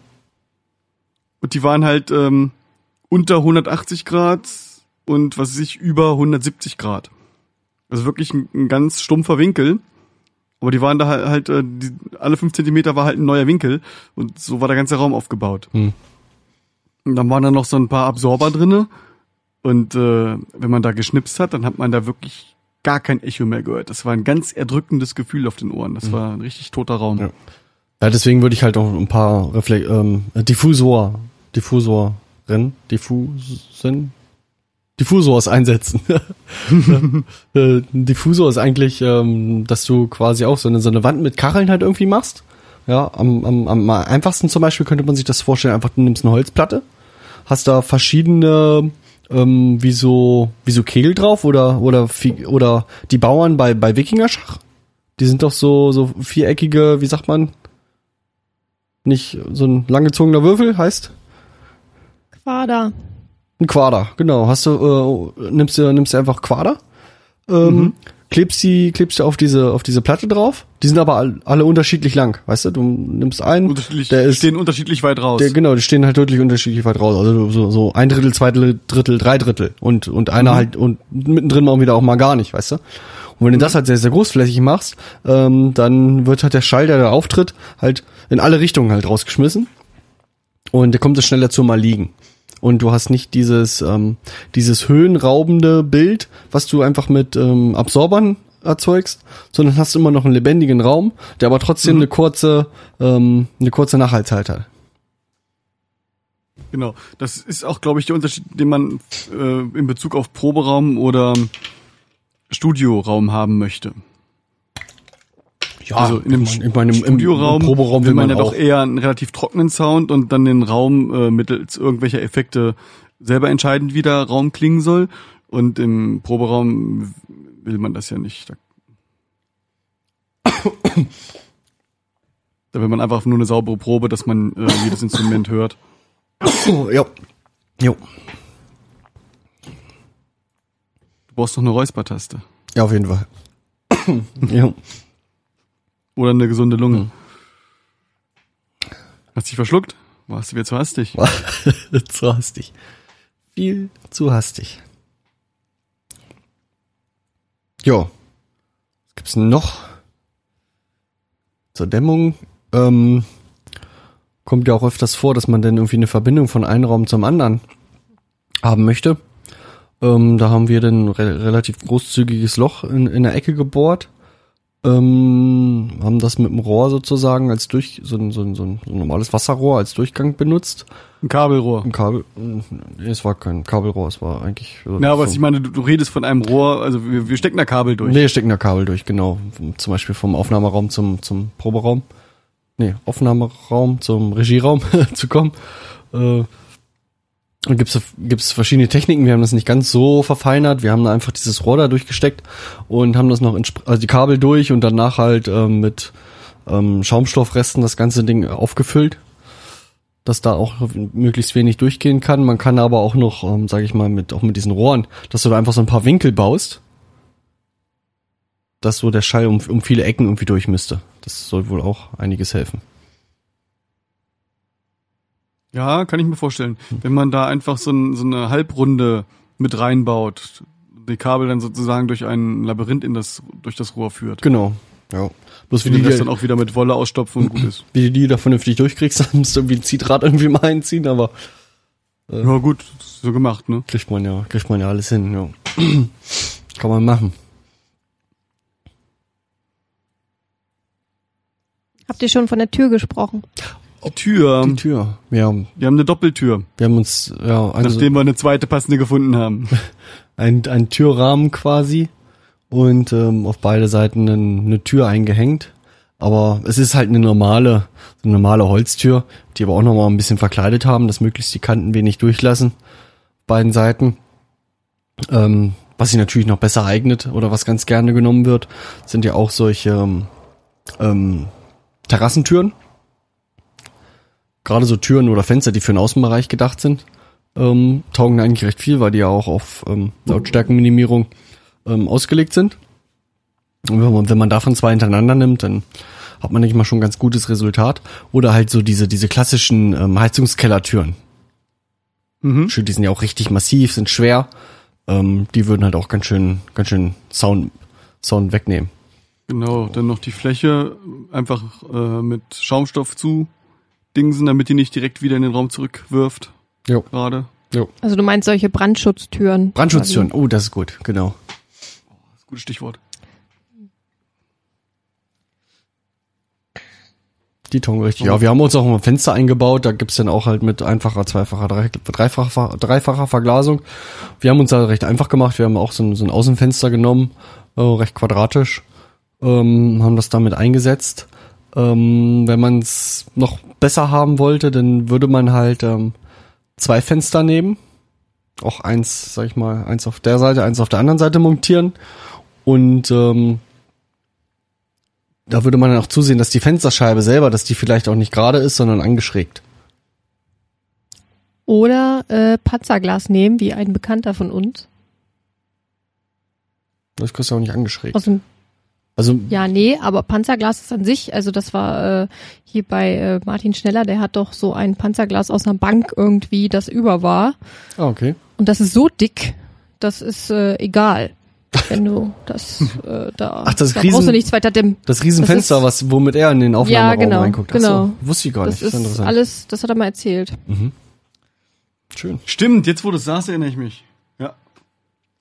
Und die waren halt ähm, unter 180 Grad und was weiß ich, über 170 Grad. Also wirklich ein, ein ganz stumpfer Winkel. Aber die waren da halt, halt äh, die, alle fünf Zentimeter war halt ein neuer Winkel und so war der ganze Raum aufgebaut. Hm. Und dann waren da noch so ein paar Absorber drinne und äh, wenn man da geschnipst hat, dann hat man da wirklich gar kein Echo mehr gehört. Das war ein ganz erdrückendes Gefühl auf den Ohren. Das war ein richtig toter Raum. Ja. Ja, deswegen würde ich halt auch ein paar Refle ähm, Diffusor, Diffusoren, Diffusen, Diffusors einsetzen. äh, ein Diffusor ist eigentlich, ähm, dass du quasi auch so eine, so eine Wand mit Kacheln halt irgendwie machst. Ja, am, am, am einfachsten zum Beispiel könnte man sich das vorstellen, einfach du nimmst eine Holzplatte, hast da verschiedene ähm, wie so wie so Kegel drauf oder oder oder die Bauern bei bei Wikingerschach, die sind doch so so viereckige, wie sagt man, nicht so ein langgezogener Würfel heißt Quader. ein Quader, genau. Hast du äh, nimmst du nimmst du einfach Quader, ähm, Mhm. Klebst die klebst du auf diese auf diese Platte drauf. Die sind aber all, alle unterschiedlich lang, weißt du? Du nimmst einen, Unterschiedlich, der ist stehen unterschiedlich weit raus. der, genau, die stehen halt deutlich unterschiedlich weit raus. Also so, so ein Drittel, zwei Drittel, drei Drittel und und Mhm. einer halt und mittendrin mal wieder auch mal gar nicht, weißt du? Und wenn du das halt sehr sehr großflächig machst, ähm, dann wird halt der Schall, der da auftritt, halt in alle Richtungen halt rausgeschmissen und der kommt es schneller zum mal liegen. Und du hast nicht dieses ähm, dieses höhenraubende Bild, was du einfach mit ähm, Absorbern erzeugst, sondern hast immer noch einen lebendigen Raum, der aber trotzdem eine kurze ähm, eine kurze Nachhaltigkeit hat. Genau. Das ist auch, glaube ich, der Unterschied, den man äh, in Bezug auf Proberaum oder Studioraum haben möchte. Ja, also in dem ich meine, im, Studioraum im Proberaum will man, ja doch eher einen relativ trockenen Sound und dann den Raum äh, mittels irgendwelcher Effekte selber entscheiden, wie der Raum klingen soll. Und im Proberaum will man das ja nicht. Da Da will man einfach nur eine saubere Probe, dass man äh, jedes Instrument hört. Ja. Jo. Du brauchst noch eine Räuspertaste. Ja, auf jeden Fall. ja. Oder eine gesunde Lunge. Hm. Hast dich verschluckt? Warst du wieder zu hastig? zu hastig. Viel zu hastig. Ja. Was gibt's denn noch? Zur Dämmung. Ähm, kommt ja auch öfters vor, dass man dann irgendwie eine Verbindung von einem Raum zum anderen haben möchte. Ähm, da haben wir dann ein re relativ großzügiges Loch in, in der Ecke gebohrt. Ähm, haben das mit dem Rohr sozusagen als durch so ein, so, ein, so ein normales Wasserrohr als Durchgang benutzt. Ein Kabelrohr. Ein Kabel, nee, es war kein Kabelrohr, es war eigentlich. Ja, aber so, ich meine, du, du redest von einem Rohr, also wir, wir stecken da Kabel durch. Nee, stecken da Kabel durch, genau. Zum Beispiel vom Aufnahmeraum zum, zum Proberaum. Nee, Aufnahmeraum zum Regieraum zu kommen. Äh, und gibt's gibt's verschiedene Techniken. Wir haben das nicht ganz so verfeinert. Wir haben da einfach dieses Rohr da durchgesteckt und haben das noch in, also die Kabel durch und danach halt ähm, mit ähm, Schaumstoffresten das ganze Ding aufgefüllt, dass da auch möglichst wenig durchgehen kann. Man kann aber auch noch, ähm, sage ich mal, mit auch mit diesen Rohren, dass du da einfach so ein paar Winkel baust, dass so der Schall um, um viele Ecken irgendwie durch müsste. Das soll wohl auch einiges helfen. Ja, kann ich mir vorstellen. Wenn man da einfach so, ein, so eine Halbrunde mit reinbaut, die Kabel dann sozusagen durch ein Labyrinth in das, durch das Rohr führt. Genau. Ja. Bloß wie Wie du das die, dann auch wieder mit Wolle ausstopfen und gut ist. wie du die da vernünftig durchkriegst, dann musst du irgendwie ein Ziedrad irgendwie mal einziehen, aber Ja gut, so gemacht, ne? kriegt man ja, kriegt man ja alles hin, ja. Kann man machen. Habt ihr schon von der Tür gesprochen? Die Tür, Die Tür. Wir haben, wir haben eine Doppeltür, wir haben uns, ja, also nachdem wir eine zweite passende gefunden haben. ein, ein Türrahmen quasi und ähm, auf beide Seiten eine, eine Tür eingehängt. Aber es ist halt eine normale, eine normale Holztür, die aber auch nochmal ein bisschen verkleidet haben, dass möglichst die Kanten wenig durchlassen. Beiden Seiten. Ähm, was sich natürlich noch besser eignet oder was ganz gerne genommen wird, sind ja auch solche ähm, ähm, Terrassentüren. Gerade so Türen oder Fenster, die für den Außenbereich gedacht sind, ähm, taugen eigentlich recht viel, weil die ja auch auf ähm, Lautstärkenminimierung ähm, ausgelegt sind. Und wenn man, wenn man davon zwei hintereinander nimmt, dann hat man nicht mal schon ein ganz gutes Resultat. Oder halt so diese, diese klassischen ähm, Heizungskellertüren. Mhm. Schön, Die sind ja auch richtig massiv, sind schwer. Ähm, die würden halt auch ganz schön, ganz schön Sound, Sound wegnehmen. Genau, dann noch die Fläche einfach äh, mit Schaumstoff zu dingsen, damit die nicht direkt wieder in den Raum zurückwirft. Jo. Gerade. Jo. Also du meinst solche Brandschutztüren? Brandschutztüren, oh, das ist gut, genau. Gutes Stichwort. Die taugen richtig. Ja, wir haben uns auch ein Fenster eingebaut, da gibt's dann auch halt mit einfacher, zweifacher, drei, dreifacher, dreifacher Verglasung. Wir haben uns da recht einfach gemacht, wir haben auch so ein, so ein Außenfenster genommen, äh, recht quadratisch, ähm, haben das damit eingesetzt. Ähm, wenn man es noch besser haben wollte, dann würde man halt ähm, zwei Fenster nehmen. Auch eins, sag ich mal, eins auf der Seite, eins auf der anderen Seite montieren. Und ähm, da würde man dann auch zusehen, dass die Fensterscheibe selber, dass die vielleicht auch nicht gerade ist, sondern angeschrägt. Oder äh, Panzerglas nehmen, wie ein Bekannter von uns. Das kriegst du auch nicht angeschrägt. Aus dem, Also, ja, nee, aber Panzerglas ist an sich, also das war äh, hier bei äh, Martin Schneller, der hat doch so ein Panzerglas aus einer Bank irgendwie, das über war. ah, okay. Und das ist so dick, das ist äh, egal. Wenn du das äh, da, Ach, das da Riesen- brauchst du nichts weiter dimmen. Das Riesenfenster, Das was, womit er in den Aufnahmeraum Ja, genau, reinguckt. Ach genau. So, wusste ich gar Das nicht. ist alles, das hat er mal erzählt. Schön. Stimmt, jetzt wo du es sagst, erinnere ich mich. Ja.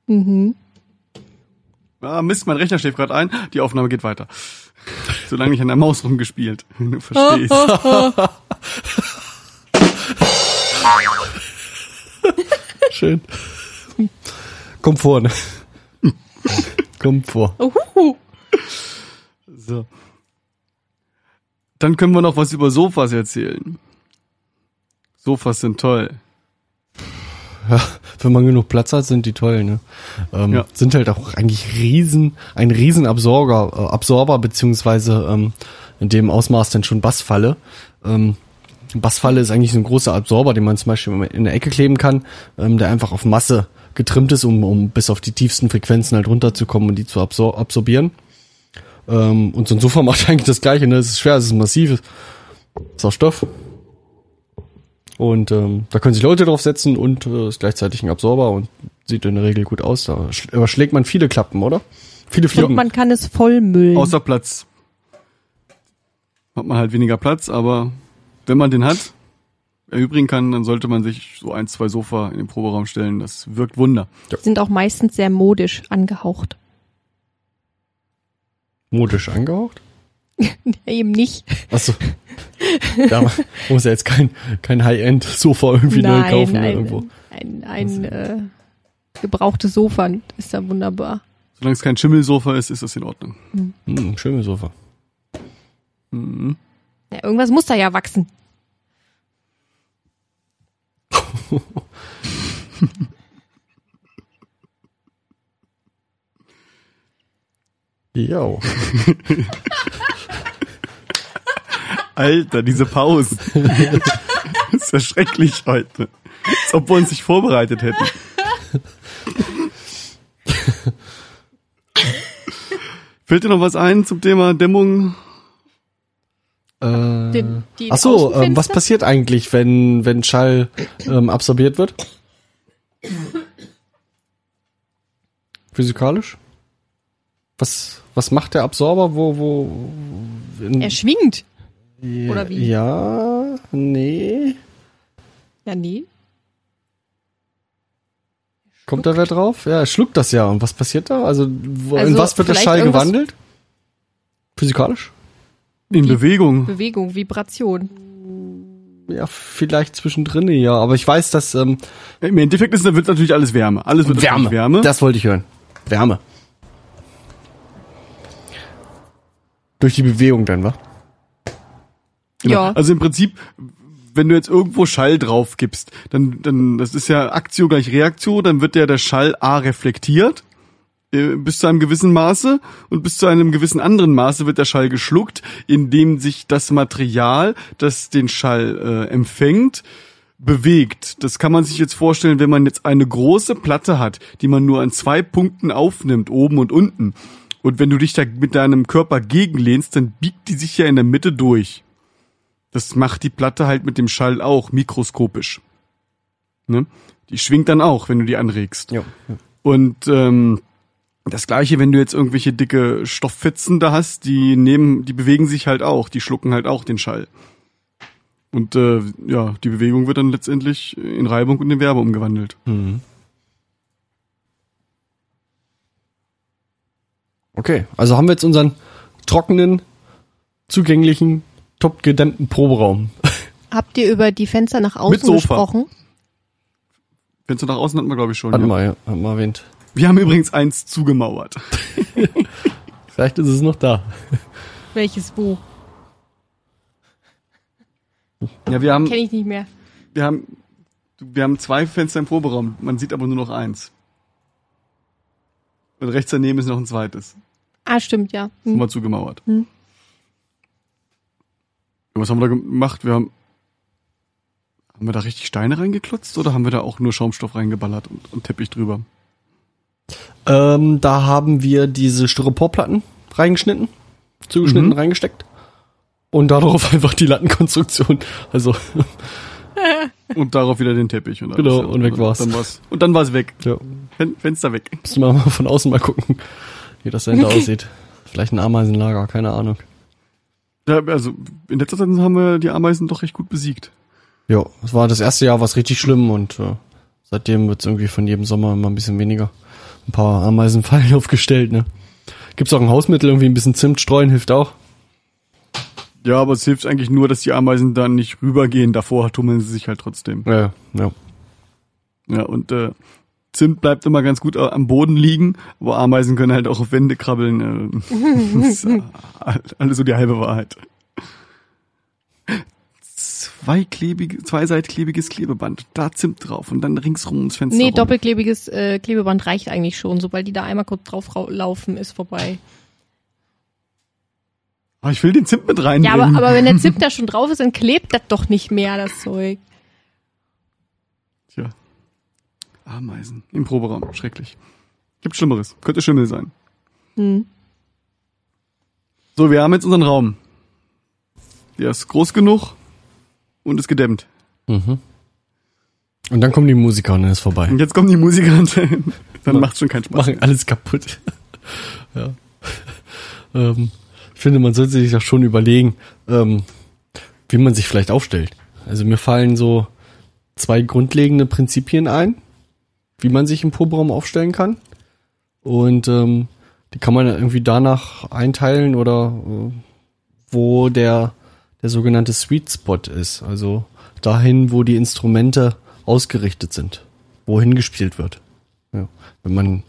Mhm. Ah, Mist, mein Rechner schläft gerade ein. Die Aufnahme geht weiter. Solange nicht an der Maus rumgespielt. Du verstehst. Schön. Komfort, ne? Komfort. Uhuhu. So. Dann können wir noch was über Sofas erzählen. Sofas sind toll. Ja, wenn man genug Platz hat, sind die toll, ne? Ähm, Ja. Sind halt auch eigentlich riesen, ein riesen Absorber, äh, Absorber beziehungsweise ähm, in dem Ausmaß dann schon Bassfalle. Ähm, Bassfalle ist eigentlich so ein großer Absorber, den man zum Beispiel in der Ecke kleben kann, ähm, der einfach auf Masse getrimmt ist, um, um bis auf die tiefsten Frequenzen halt runterzukommen und die zu absor absorbieren. Ähm, und so ein Sofa macht eigentlich das gleiche, ne? Es ist schwer, es ist massiv, ist auch Stoff. Und ähm, da können sich Leute draufsetzen und äh, ist gleichzeitig ein Absorber und sieht in der Regel gut aus. Da sch- überschlägt man viele Klappen, oder? Viele Und Fliegen. man kann es vollmüllen. Außer Platz. Hat man halt weniger Platz, aber wenn man den hat, erübrigen kann, dann sollte man sich so ein, zwei Sofa in den Proberaum stellen. Das wirkt Wunder. Sind auch meistens sehr modisch angehaucht. Modisch angehaucht? Eben nicht. Achso. Da muss ja jetzt kein, kein High-End-Sofa irgendwie neu Nein, kaufen. ein, irgendwo. ein, ein äh, gebrauchtes Sofa ist da wunderbar. Solange es kein Schimmelsofa ist, ist das in Ordnung. Hm, schönes Sofa. Mhm. Ja, irgendwas muss da ja wachsen. Jo. Alter, diese Pausen. das ist ja schrecklich heute. Als ob wir uns nicht vorbereitet hätten. Fällt dir noch was ein zum Thema Dämmung? Äh, die ach so, ähm, was passiert eigentlich, wenn, wenn Schall ähm, absorbiert wird? Physikalisch? Was, was macht der Absorber? Wo, wo, in, Er schwingt. Ja, oder wie? Ja, nee. Ja, nee. Kommt da wer drauf? Ja, er schluckt das ja. Und was passiert da? Also, wo, in Also was wird der Schall gewandelt? Physikalisch? In Bewegung. Bewegung, Vibration. Ja, vielleicht zwischendrin, ja. Aber ich weiß, dass ähm, Im Endeffekt ist, wird natürlich alles Wärme. Alles wird Wärme. Wärme. Das wollte ich hören. Wärme. Durch die Bewegung dann, wa? Genau. Ja. Also im Prinzip, wenn du jetzt irgendwo Schall drauf gibst, dann, dann, das ist ja Aktio gleich Reaktio, dann wird ja der Schall A reflektiert, äh, bis zu einem gewissen Maße und bis zu einem gewissen anderen Maße wird der Schall geschluckt, indem sich das Material, das den Schall äh, empfängt, bewegt. Das kann man sich jetzt vorstellen, wenn man jetzt eine große Platte hat, die man nur an zwei Punkten aufnimmt, oben und unten. Und wenn du dich da mit deinem Körper gegenlehnst, dann biegt die sich ja in der Mitte durch. Das macht die Platte halt mit dem Schall auch mikroskopisch. Ne? Die schwingt dann auch, wenn du die anregst. Ja. Und ähm, das gleiche, wenn du jetzt irgendwelche dicke Stofffetzen da hast, die nehmen, die bewegen sich halt auch, die schlucken halt auch den Schall. Und äh, ja, die Bewegung wird dann letztendlich in Reibung und in Wärme umgewandelt. Mhm. Okay, also haben wir jetzt unseren trockenen, zugänglichen, top gedämmten Proberaum. Habt ihr über die Fenster nach außen Mit Sofa. gesprochen? Fenster nach außen hatten wir, glaube ich, schon. Hatten Ja. wir, ja, hatten wir erwähnt. Wir haben übrigens eins zugemauert. Vielleicht ist es noch da. Welches wo? Ja, wir haben, Kenne ich nicht mehr. wir haben, wir haben zwei Fenster im Proberaum. Man sieht aber nur noch eins. Und rechts daneben ist noch ein zweites. Ah, stimmt, ja. Hm. Immer zugemauert. Hm. Was haben wir da gemacht? Wir haben, haben wir da richtig Steine reingeklotzt oder haben wir da auch nur Schaumstoff reingeballert und, und Teppich drüber? Ähm, da haben wir diese Styroporplatten reingeschnitten, zugeschnitten, Mhm. reingesteckt. Und darauf einfach die Lattenkonstruktion. Also, Und darauf wieder den Teppich und alles. Genau, und weg war's. Dann war's. Und dann war's weg. ja. Fen Fenster weg. Müssen wir mal von außen mal gucken, wie das dahinter aussieht. Vielleicht ein Ameisenlager, keine Ahnung. Ja, also in letzter Zeit haben wir die Ameisen doch recht gut besiegt. Ja, es war das erste Jahr, war es richtig schlimm und äh, seitdem wird es irgendwie von jedem Sommer immer ein bisschen weniger. Ein paar Ameisenfallen aufgestellt, ne? Gibt's auch ein Hausmittel, irgendwie ein bisschen Zimt streuen, hilft auch. Ja, aber es hilft eigentlich nur, dass die Ameisen dann nicht rübergehen. Davor tummeln sie sich halt trotzdem. Ja, ja. Ja, und äh, Zimt bleibt immer ganz gut am Boden liegen, aber Ameisen können halt auch auf Wände krabbeln. Das ist äh, alles so die halbe Wahrheit. Zweiklebige, zweiseitklebiges Klebeband, da Zimt drauf und dann ringsrum ums Fenster Nee, rum. doppelklebiges äh, Klebeband reicht eigentlich schon. Sobald die da einmal kurz drauf rau- laufen, ist vorbei. Aber ich will den Zimt mit Ja, reinbringen. aber, aber wenn der Zimt da schon drauf ist, dann klebt das doch nicht mehr, das Zeug. Tja. Ameisen im Proberaum. Schrecklich. Gibt Schlimmeres. Könnte Schimmel sein. Hm. So, wir haben jetzt unseren Raum. Der ist groß genug und ist gedämmt. Mhm. Und dann kommen die Musiker und dann ist vorbei. Und jetzt kommen die Musiker und dann macht's schon keinen Spaß. Machen alles kaputt. ja. ähm, ich finde, man sollte sich auch schon überlegen, ähm, wie man sich vielleicht aufstellt. Also mir fallen so zwei grundlegende Prinzipien ein, wie man sich im Proberaum aufstellen kann. Und ähm, die kann man irgendwie danach einteilen oder äh, wo der, der sogenannte Sweet Spot ist. Also dahin, wo die Instrumente ausgerichtet sind, wohin gespielt wird. Ja. Wenn man,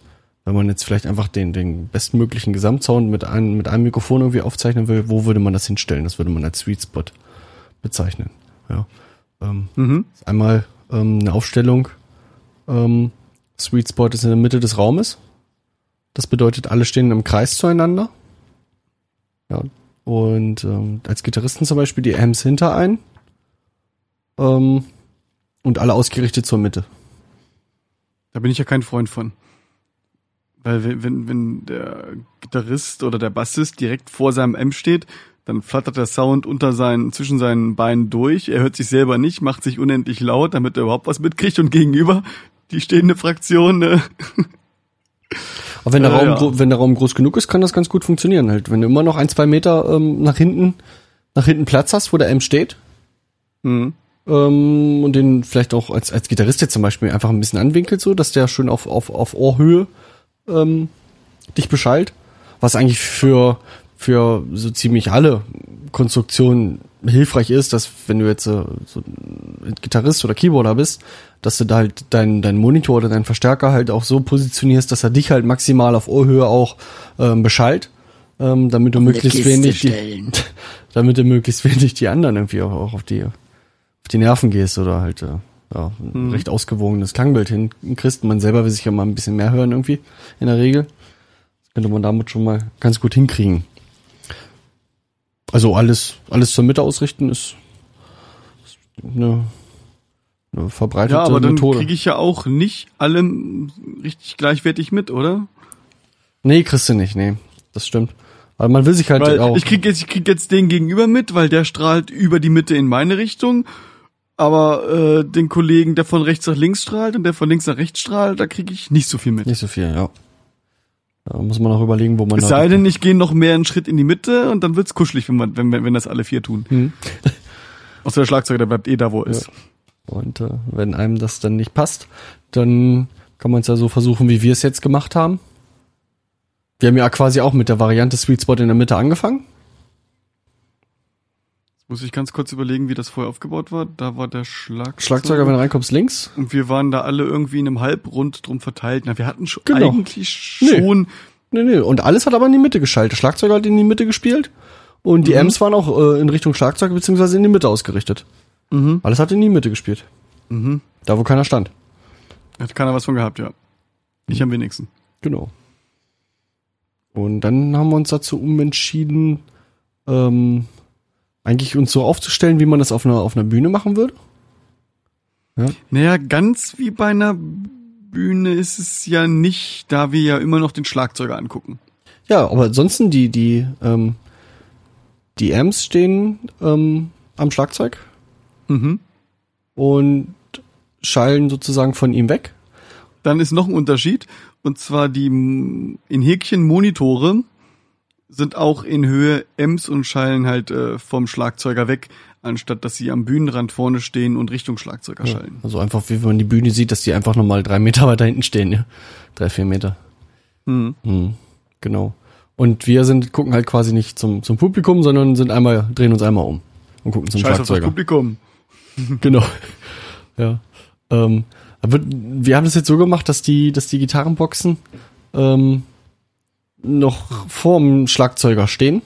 wenn man jetzt vielleicht einfach den, den bestmöglichen Gesamtsound mit einem, mit einem Mikrofon irgendwie aufzeichnen will, wo würde man das hinstellen? Das würde man als Sweet Spot bezeichnen. Ja. Ähm, Mhm. einmal ähm, eine Aufstellung. Ähm, Sweet Spot ist in der Mitte des Raumes. Das bedeutet, alle stehen im Kreis zueinander. Ja. Und ähm, als Gitarristen zum Beispiel die Amps hinter ein. Ähm, und alle ausgerichtet zur Mitte. Da bin ich ja kein Freund von. Weil wenn, wenn, wenn der Gitarrist oder der Bassist direkt vor seinem M steht, dann flattert der Sound unter seinen, zwischen seinen Beinen durch. Er hört sich selber nicht, macht sich unendlich laut, damit er überhaupt was mitkriegt und gegenüber die stehende Fraktion. Äh, Aber wenn der, Äh, Raum, ja. wenn der Raum groß genug ist, kann das ganz gut funktionieren halt. Wenn du immer noch ein, zwei Meter ähm, nach hinten, nach hinten Platz hast, wo der M steht, mhm. ähm, und den vielleicht auch als, als Gitarrist jetzt zum Beispiel einfach ein bisschen anwinkelt, so, dass der schön auf, auf, auf Ohrhöhe ähm, dich beschallt. Was eigentlich für, für so ziemlich alle Konstruktionen hilfreich ist, dass wenn du jetzt äh, so ein Gitarrist oder Keyboarder bist, dass du da halt deinen dein Monitor oder deinen Verstärker halt auch so positionierst, dass er dich halt maximal auf Ohrhöhe auch ähm, beschallt, ähm, damit du möglichst wenig die, damit du möglichst wenig die anderen irgendwie auch, auch auf die auf die Nerven gehst oder halt äh, ja, ein recht ausgewogenes Klangbild hinkriegst. Man selber will sich ja mal ein bisschen mehr hören irgendwie in der Regel. Das könnte man damit schon mal ganz gut hinkriegen. Also alles alles zur Mitte ausrichten ist, eine, eine verbreitete Ja, aber dann Methode. kriege ich ja auch nicht alle richtig gleichwertig mit, oder? nee, kriegst du nicht, nee. Das stimmt. Aber man will sich halt Weil auch. ich krieg jetzt, ich krieg jetzt den gegenüber mit, weil der strahlt über die Mitte in meine Richtung. Aber äh, den Kollegen, der von rechts nach links strahlt und der von links nach rechts strahlt, da kriege ich nicht so viel mit. nicht so viel, ja. Da muss man auch überlegen, wo man Es sei denn, ich gehe noch mehr einen Schritt in die Mitte und dann wird's kuschelig, wenn, man, wenn, wenn wenn das alle vier tun. Hm. Außer der Schlagzeuger, der bleibt eh da, wo er ist. Und äh, wenn einem das dann nicht passt, dann kann man es ja so versuchen, wie wir es jetzt gemacht haben. Wir haben ja quasi auch mit der Variante Sweet Spot in der Mitte angefangen. Muss ich ganz kurz überlegen, wie das vorher aufgebaut war. Da war der Schlagzeuger. Schlagzeuger, wenn du reinkommst, links. und wir waren da alle irgendwie in einem Halbrund drum verteilt. Na, wir hatten schon Genau. eigentlich Nee. schon. Nee, nee. Und alles hat aber in die Mitte geschaltet. Der Schlagzeuger hat in die Mitte gespielt. Und die Amps waren auch äh, in Richtung Schlagzeug beziehungsweise in die Mitte ausgerichtet. Mhm. Alles hat in die Mitte gespielt. Mhm. Da, wo keiner stand. Hat keiner was von gehabt, ja. Ich am wenigsten. Genau. Und dann haben wir uns dazu umentschieden, ähm, eigentlich uns so aufzustellen, wie man das auf einer, auf einer Bühne machen würde. Naja, ganz wie bei einer Bühne ist es ja nicht, da wir ja immer noch den Schlagzeuger angucken. Ja, aber ansonsten die, die, ähm, die Amps stehen ähm, am Schlagzeug Mhm. und schallen sozusagen von ihm weg. Dann ist noch ein Unterschied. Und zwar die in Häkchen Monitore sind auch in Höhe Ems und schallen halt äh, vom Schlagzeuger weg, anstatt dass sie am Bühnenrand vorne stehen und Richtung Schlagzeuger schallen. Also einfach, wie man die Bühne sieht, dass die einfach nochmal drei Meter weiter hinten stehen, ja. Drei, vier Meter. Mhm. Hm, genau. Und wir sind, gucken halt quasi nicht zum, zum Publikum, sondern sind einmal, drehen uns einmal um und gucken zum Scheiß auf das Schlagzeuger. Publikum. Genau. Ja. Ähm, wir haben das jetzt so gemacht, dass die, dass die Gitarrenboxen ähm, noch vorm Schlagzeuger stehen.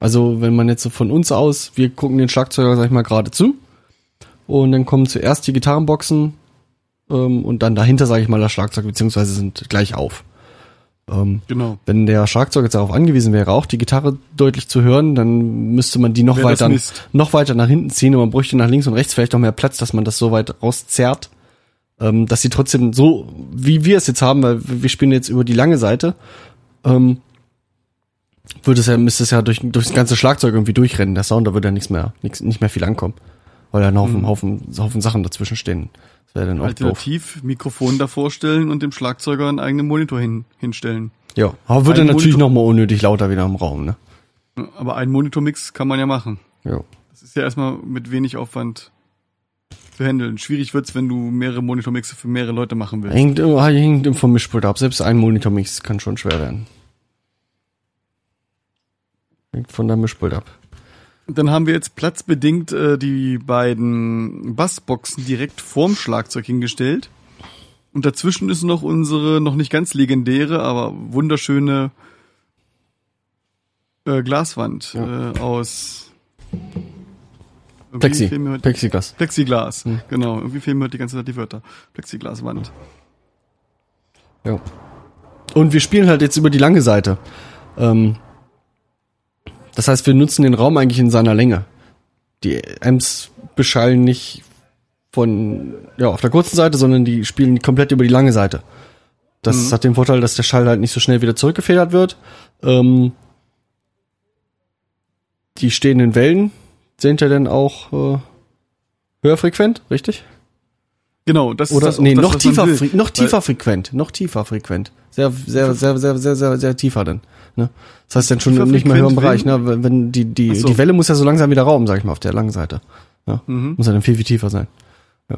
Also wenn man jetzt so von uns aus, wir gucken den Schlagzeuger, sag ich mal, gerade zu. Und dann kommen zuerst die Gitarrenboxen ähm, und dann dahinter, sage ich mal, das Schlagzeug, beziehungsweise sind gleich auf. Ähm, Genau. wenn der Schlagzeug jetzt darauf angewiesen wäre, auch die Gitarre deutlich zu hören, dann müsste man die noch weiter, noch weiter nach hinten ziehen und man bräuchte nach links und rechts vielleicht noch mehr Platz, dass man das so weit rauszerrt, ähm, dass sie trotzdem so, wie wir es jetzt haben, weil wir spielen jetzt über die lange Seite, ähm, würde es ja, müsste es ja durch, durch das ganze Schlagzeug irgendwie durchrennen. Der Sound, da würde ja nichts mehr, nichts, nicht mehr viel ankommen. Weil da ein Haufen, Haufen, Haufen Sachen dazwischen stehen. Das wäre dann auch doof. Alternativ Mikrofon davor stellen und dem Schlagzeuger einen eigenen Monitor hin, hinstellen. Ja, aber würde Ein natürlich nochmal unnötig lauter wieder im Raum, ne? Aber einen Monitormix kann man ja machen. Ja. Das ist ja erstmal mit wenig Aufwand handeln. Schwierig wird's, wenn du mehrere Monitormixe für mehrere Leute machen willst. Hängt, immer- hängt vom Mischpult ab. Selbst ein Monitormix kann schon schwer werden. Hängt von der Mischpult ab. Dann haben wir jetzt platzbedingt äh, die beiden Bassboxen direkt vorm Schlagzeug hingestellt. Und dazwischen ist noch unsere noch nicht ganz legendäre, aber wunderschöne äh, Glaswand äh, aus Plexi. mir Plexiglas. Plexiglas. Genau, irgendwie fehlen mir heute die ganze Zeit die Wörter. Plexiglaswand. Ja. Und wir spielen halt jetzt über die lange Seite. Ähm, das heißt, wir nutzen den Raum eigentlich in seiner Länge. Die Amps beschallen nicht von, ja, auf der kurzen Seite, sondern die spielen komplett über die lange Seite. Das hat den Vorteil, dass der Schall halt nicht so schnell wieder zurückgefedert wird. Ähm, die stehenden Wellen sind ja dann auch äh, höher frequent, richtig? Genau, das Oder ist das, nee, das, noch tiefer, noch tiefer frequent, noch tiefer frequent. Sehr, sehr, sehr, sehr, sehr, sehr, sehr tiefer dann. Ne? Das heißt dann schon Tiefer nicht mehr höheren Bereich, ne? Wenn, wenn die, die, so. die Welle muss ja so langsam wieder rauben, sag ich mal, auf der langen Seite. Ja? Mhm. Muss ja dann viel, viel tiefer sein. Ja.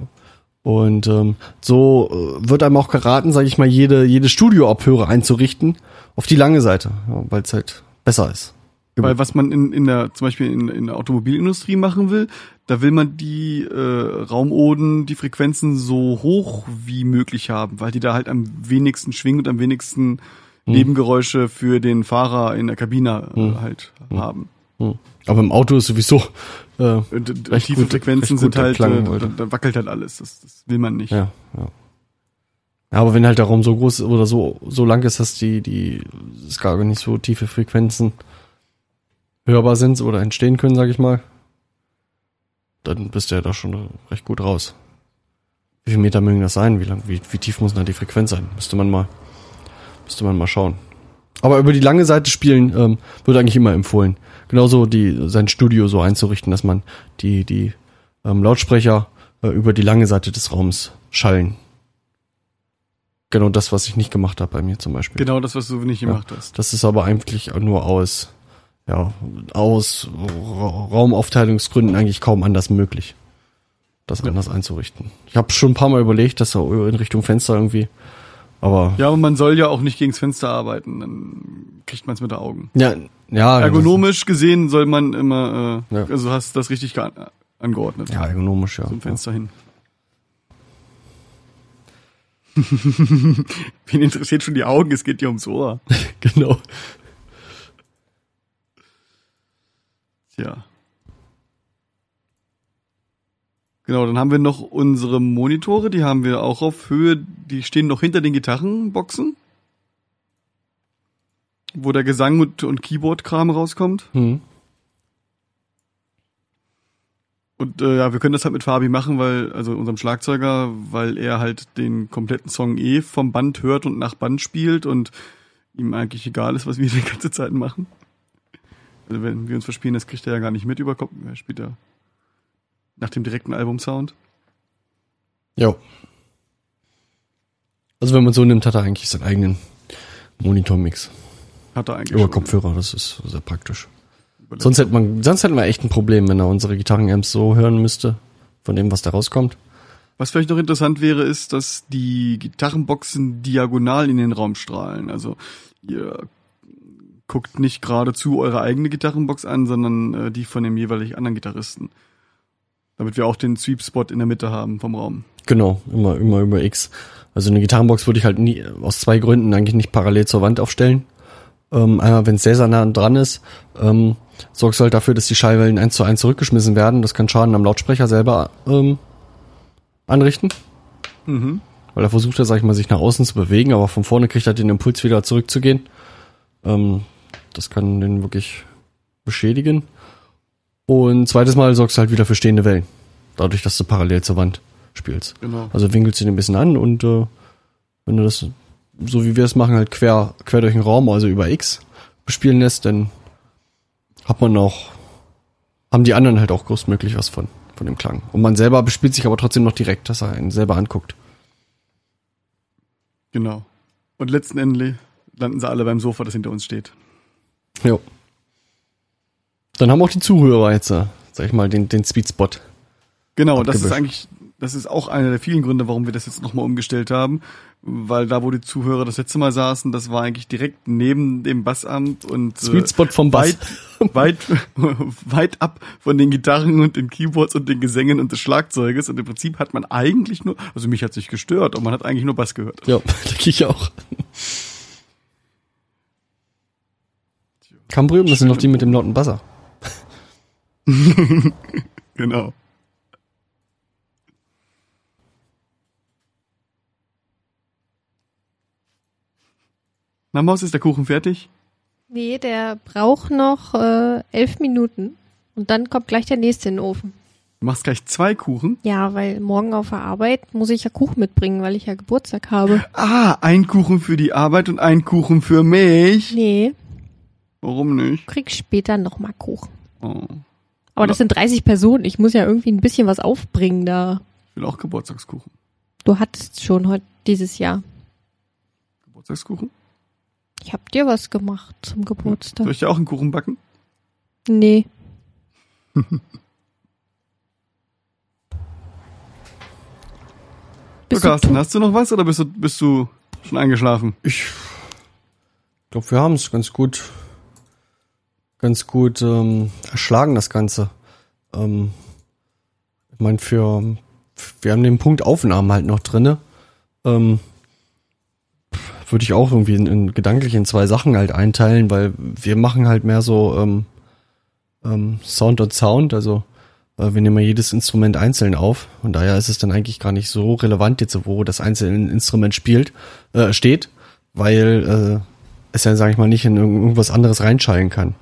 Und ähm, so äh, wird einem auch geraten, sage ich mal, jede, jede Studioabhöre einzurichten auf die lange Seite, ja, weil es halt besser ist. Weil was man in, in der, zum Beispiel in, in der Automobilindustrie machen will, da will man die äh, Raumoden, die Frequenzen so hoch wie möglich haben, weil die da halt am wenigsten schwingen und am wenigsten Hm. Nebengeräusche für den Fahrer in der Kabine äh, halt haben. Hm. Aber im Auto ist sowieso äh, tiefe gut- Frequenzen sind halt, Klang äh, da, da wackelt halt alles. Das, das will man nicht. Ja, ja. Ja, aber wenn halt der Raum so groß oder so, so lang ist, dass die, die, es gar nicht so tiefe Frequenzen hörbar sind oder entstehen können, sag ich mal, dann bist du ja da schon recht gut raus. Wie viele Meter mögen das sein? Wie lang, wie, wie tief muss denn da die Frequenz sein? Müsste man mal, müsste man mal schauen. Aber über die lange Seite spielen ähm, wird eigentlich immer empfohlen. Genauso die, sein Studio so einzurichten, dass man die, die ähm, Lautsprecher äh, über die lange Seite des Raums schallen. Genau das, was ich nicht gemacht habe bei mir zum Beispiel. Genau das, was du nicht gemacht hast. Das ist aber eigentlich nur aus, ja, aus Ra- Raumaufteilungsgründen eigentlich kaum anders möglich, das anders einzurichten. Ich habe schon ein paar Mal überlegt, das so in Richtung Fenster irgendwie, aber Ja, aber man soll ja auch nicht gegens Fenster arbeiten, dann kriegt man es mit den Augen. ja, ja, Ergonomisch gesehen soll man immer, äh, Ja. also hast das richtig ge- angeordnet. Ja, ergonomisch, ja. Zum Fenster hin. Wen interessiert schon die Augen? Es geht dir ums Ohr. genau. Tja. Genau, dann haben wir noch unsere Monitore, die haben wir auch auf Höhe, die stehen noch hinter den Gitarrenboxen. Wo der Gesang und, und Keyboard-Kram rauskommt. Hm. Und äh, ja, wir können das halt mit Fabi machen, weil, also unserem Schlagzeuger, weil er halt den kompletten Song eh vom Band hört und nach Band spielt und ihm eigentlich egal ist, was wir die ganze Zeit machen. Wenn wir uns verspielen, das kriegt er ja gar nicht mit über Kopf. Er spielt ja nach dem direkten Albumsound. Ja. Also wenn man so nimmt, hat er eigentlich seinen eigenen Monitormix Hat er eigentlich über schon. Kopfhörer, das ist sehr praktisch. Über Sonst hätte man, sonst hätten wir echt ein Problem, wenn er unsere Gitarrenamps so hören müsste, von dem, was da rauskommt. Was vielleicht noch interessant wäre, ist, dass die Gitarrenboxen diagonal in den Raum strahlen. Also ihr guckt nicht geradezu eure eigene Gitarrenbox an, sondern äh, die von dem jeweilig anderen Gitarristen. Damit wir auch den Sweep Spot in der Mitte haben vom Raum. Genau, immer, immer über X. Also eine Gitarrenbox würde ich halt nie, aus zwei Gründen eigentlich nicht parallel zur Wand aufstellen. Ähm, einmal, wenn es sehr, sehr nah dran ist, ähm, sorgst du halt dafür, dass die Schallwellen eins zu eins zurückgeschmissen werden. Das kann Schaden am Lautsprecher selber ähm, anrichten. Mhm. weil er versucht ja, sag ich mal, sich nach außen zu bewegen, aber von vorne kriegt er den Impuls wieder zurückzugehen. Ähm, das kann den wirklich beschädigen. Und zweites Mal sorgst du halt wieder für stehende Wellen. Dadurch, dass du parallel zur Wand spielst. Genau. Also winkelst du den ein bisschen an und äh, wenn du das, so wie wir es machen, halt quer, quer durch den Raum, also über X bespielen lässt, dann hat man auch, haben die anderen halt auch größtmöglich was von, von dem Klang. Und man selber bespielt sich aber trotzdem noch direkt, dass er einen selber anguckt. Genau. Und letzten Endes landen sie alle beim Sofa, das hinter uns steht. Jo. Dann haben auch die Zuhörer jetzt, äh, sag ich mal, den, den Sweet Spot. Genau, das ist Abgewischt. eigentlich, das ist auch einer der vielen Gründe, warum wir das jetzt nochmal umgestellt haben. Weil da, wo die Zuhörer das letzte Mal saßen, das war eigentlich direkt neben dem Bassamt und Sweet Spot vom Bass. weit, weit, weit ab von den Gitarren und den Keyboards und den Gesängen und des Schlagzeuges. Und im Prinzip hat man eigentlich nur, also mich hat sich gestört, und man hat eigentlich nur Bass gehört. Ja, denke ich auch. Cambrium, das sind noch die mit dem lauten Buzzer. Genau. Na Maus, ist der Kuchen fertig? Nee, der braucht noch äh, elf Minuten. Und dann kommt gleich der nächste in den Ofen. Du machst gleich zwei Kuchen. Ja, weil morgen auf der Arbeit muss ich ja Kuchen mitbringen, weil ich ja Geburtstag habe. Ah, ein Kuchen für die Arbeit und ein Kuchen für mich. Nee, Warum nicht? du kriegst später nochmal Kuchen. Oh, Aber das sind 30 Personen. Ich muss ja irgendwie ein bisschen was aufbringen da. ich will auch Geburtstagskuchen. Du hattest schon heute dieses Jahr. Geburtstagskuchen? Ich hab dir was gemacht zum Geburtstag. Soll ich dir auch einen Kuchen backen? Nee. So, Bist du Carsten, hast du noch was oder bist du, bist du schon eingeschlafen? Ich glaube, wir haben es ganz gut, ganz gut ähm, erschlagen, das Ganze. Ähm, ich meine, für wir haben den Punkt Aufnahmen halt noch drinne. Ähm, würde ich auch irgendwie in, in, gedanklich in zwei Sachen halt einteilen, weil wir machen halt mehr so ähm, ähm, Sound und Sound, also äh, wir nehmen ja jedes Instrument einzeln auf und daher ist es dann eigentlich gar nicht so relevant jetzt, wo das einzelne Instrument spielt, äh, steht, weil äh, es ja, sag ich mal, nicht in irgend- irgendwas anderes reinschallen kann.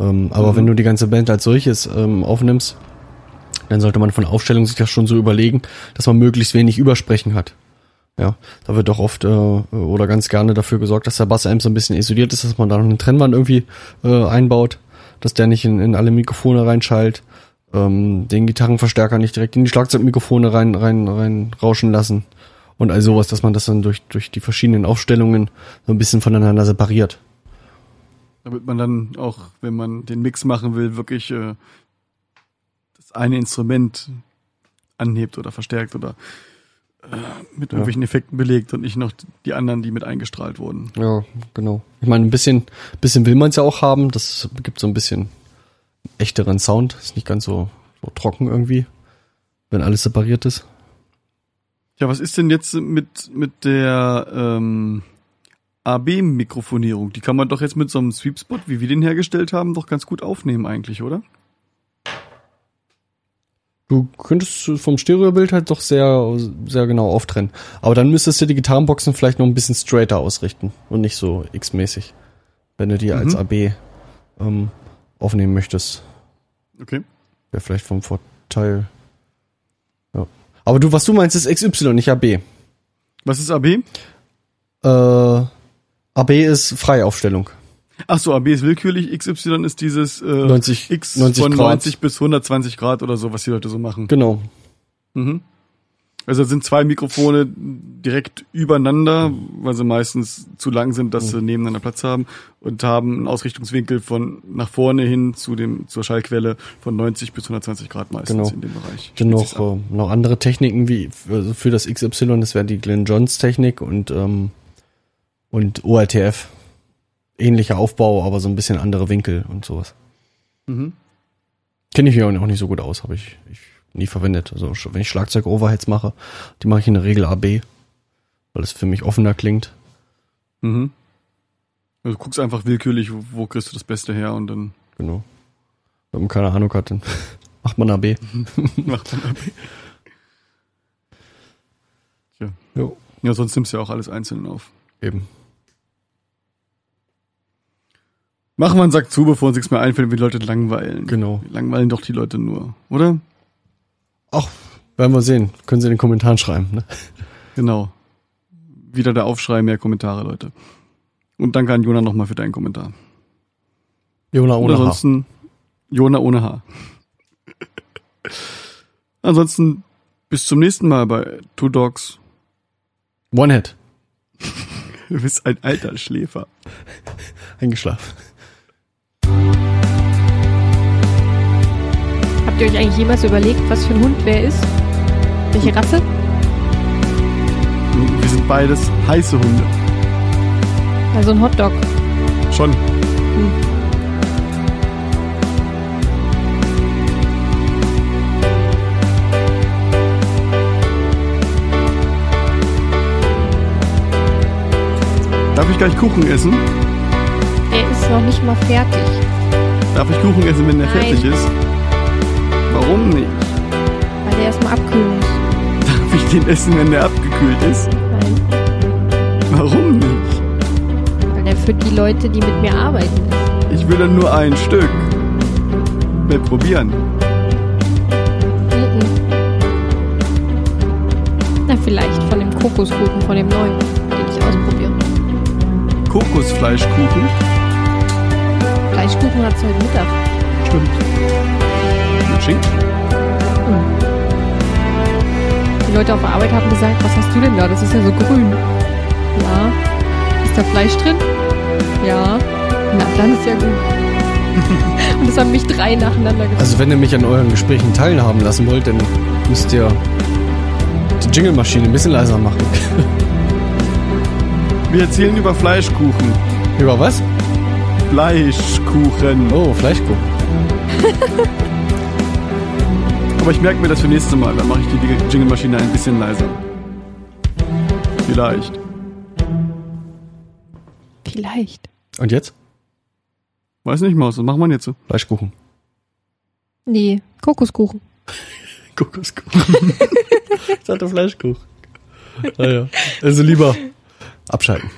Ähm, aber Mhm. wenn du die ganze Band als solches ähm, aufnimmst, dann sollte man von Aufstellung sich das schon so überlegen, dass man möglichst wenig Übersprechen hat. Ja, da wird doch oft äh, oder ganz gerne dafür gesorgt, dass der Bassamp so ein bisschen isoliert ist, dass man da noch eine Trennwand irgendwie äh, einbaut, dass der nicht in, in alle Mikrofone reinschallt, ähm, den Gitarrenverstärker nicht direkt in die Schlagzeugmikrofone rein, rein, rein rauschen lassen und all sowas, dass man das dann durch, durch die verschiedenen Aufstellungen so ein bisschen voneinander separiert. Damit man dann auch, wenn man den Mix machen will, wirklich äh, das eine Instrument anhebt oder verstärkt oder äh, mit irgendwelchen Effekten belegt und nicht noch die anderen, die mit eingestrahlt wurden. Ja, genau. Ich meine, ein bisschen, bisschen will man es ja auch haben. Das gibt so ein bisschen echteren Sound. Ist nicht ganz so, so trocken irgendwie, wenn alles separiert ist. Ja, was ist denn jetzt mit, mit der ähm, AB-Mikrofonierung? Die kann man doch jetzt mit so einem Sweepspot, wie wir den hergestellt haben, doch ganz gut aufnehmen eigentlich, oder? Du könntest vom Stereobild halt doch sehr, sehr genau auftrennen. Aber dann müsstest du die Gitarrenboxen vielleicht noch ein bisschen straighter ausrichten und nicht so X-mäßig. Wenn du die als Mhm. AB ähm, aufnehmen möchtest. Okay. Wäre vielleicht vom Vorteil. Ja. Aber du, was du meinst, ist XY, nicht AB. Was ist AB? Äh, AB ist Freiaufstellung. Ach so, AB ist willkürlich, XY ist dieses äh, 90 X 90 von Grad. 90 bis 120 Grad oder so, was die Leute so machen. Genau. Mhm. Also sind zwei Mikrofone direkt übereinander, weil sie meistens zu lang sind, dass sie nebeneinander Platz haben und haben einen Ausrichtungswinkel von nach vorne hin zu dem zur Schallquelle von 90 bis 120 Grad meistens Genau. in dem Bereich. Spielt noch, äh, noch andere Techniken wie für, für das XY, das wäre die Glenn Johns Technik und, ähm, und ORTF. Ähnlicher Aufbau, aber so ein bisschen andere Winkel und sowas. Mhm. Kenne ich mich auch nicht so gut aus, habe ich, ich nie verwendet. Also wenn ich Schlagzeug-Overheads mache, die mache ich in der Regel AB, weil es für mich offener klingt. Mhm. Also du guckst einfach willkürlich, wo, wo kriegst du das Beste her und dann Genau. Wenn man keine Ahnung hat, dann macht man AB. macht man AB. Ja. Jo, Ja, sonst nimmst du ja auch alles einzeln auf. eben. Machen wir einen Sack zu, bevor uns nichts mehr einfällt, wie die Leute langweilen. Genau. Wir langweilen doch die Leute nur, oder? Ach, werden wir sehen. Können Sie in den Kommentaren schreiben. Ne? Genau. Wieder der Aufschrei, mehr Kommentare, Leute. Und danke an Jona nochmal für deinen Kommentar. Jona ohne Haar. ansonsten Jona ohne Haar. ansonsten bis zum nächsten Mal bei Two Dogs. One Head. Du bist ein alter Schläfer. Eingeschlafen. Habt ihr euch eigentlich jemals überlegt, was für ein Hund wer ist? Welche Rasse? Wir sind beides heiße Hunde. Also ein Hotdog. Schon. Darf ich gleich Kuchen essen? Er ist noch nicht mal fertig. Darf ich Kuchen essen, wenn der Nein. fertig ist? Warum nicht? Weil der erstmal abkühlen muss. Darf ich den essen, wenn der abgekühlt ist? Nein. Warum nicht? Weil der für die Leute, die mit mir arbeiten, ist. Ich will dann nur ein Stück. Will probieren. Mhm. Na, vielleicht von dem Kokoskuchen, von dem neuen, den ich ausprobiere. Kokosfleischkuchen. Fleischkuchen hat's heute Mittag. Stimmt. Mit Schinken. Die Leute auf der Arbeit haben gesagt, was hast du denn da? Das ist ja so grün. Ja. Ist da Fleisch drin? Ja. Na, dann ist ja gut. Und das haben mich drei nacheinander gefragt. Also wenn ihr mich an euren Gesprächen teilhaben lassen wollt, dann müsst ihr die Jingle-Maschine ein bisschen leiser machen. Wir erzählen über Fleischkuchen. Über was? Fleischkuchen. Oh, Fleischkuchen. Aber ich merke mir das für nächstes Mal. Dann mache ich die Jingle-Maschine ein bisschen leiser. Vielleicht. Vielleicht. Und jetzt? Weiß nicht, Maus. Was machen wir jetzt so? Fleischkuchen. Nee, Kokoskuchen. Kokoskuchen. ich hatte Fleischkuchen. Naja. Also lieber abschalten.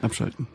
Abschalten.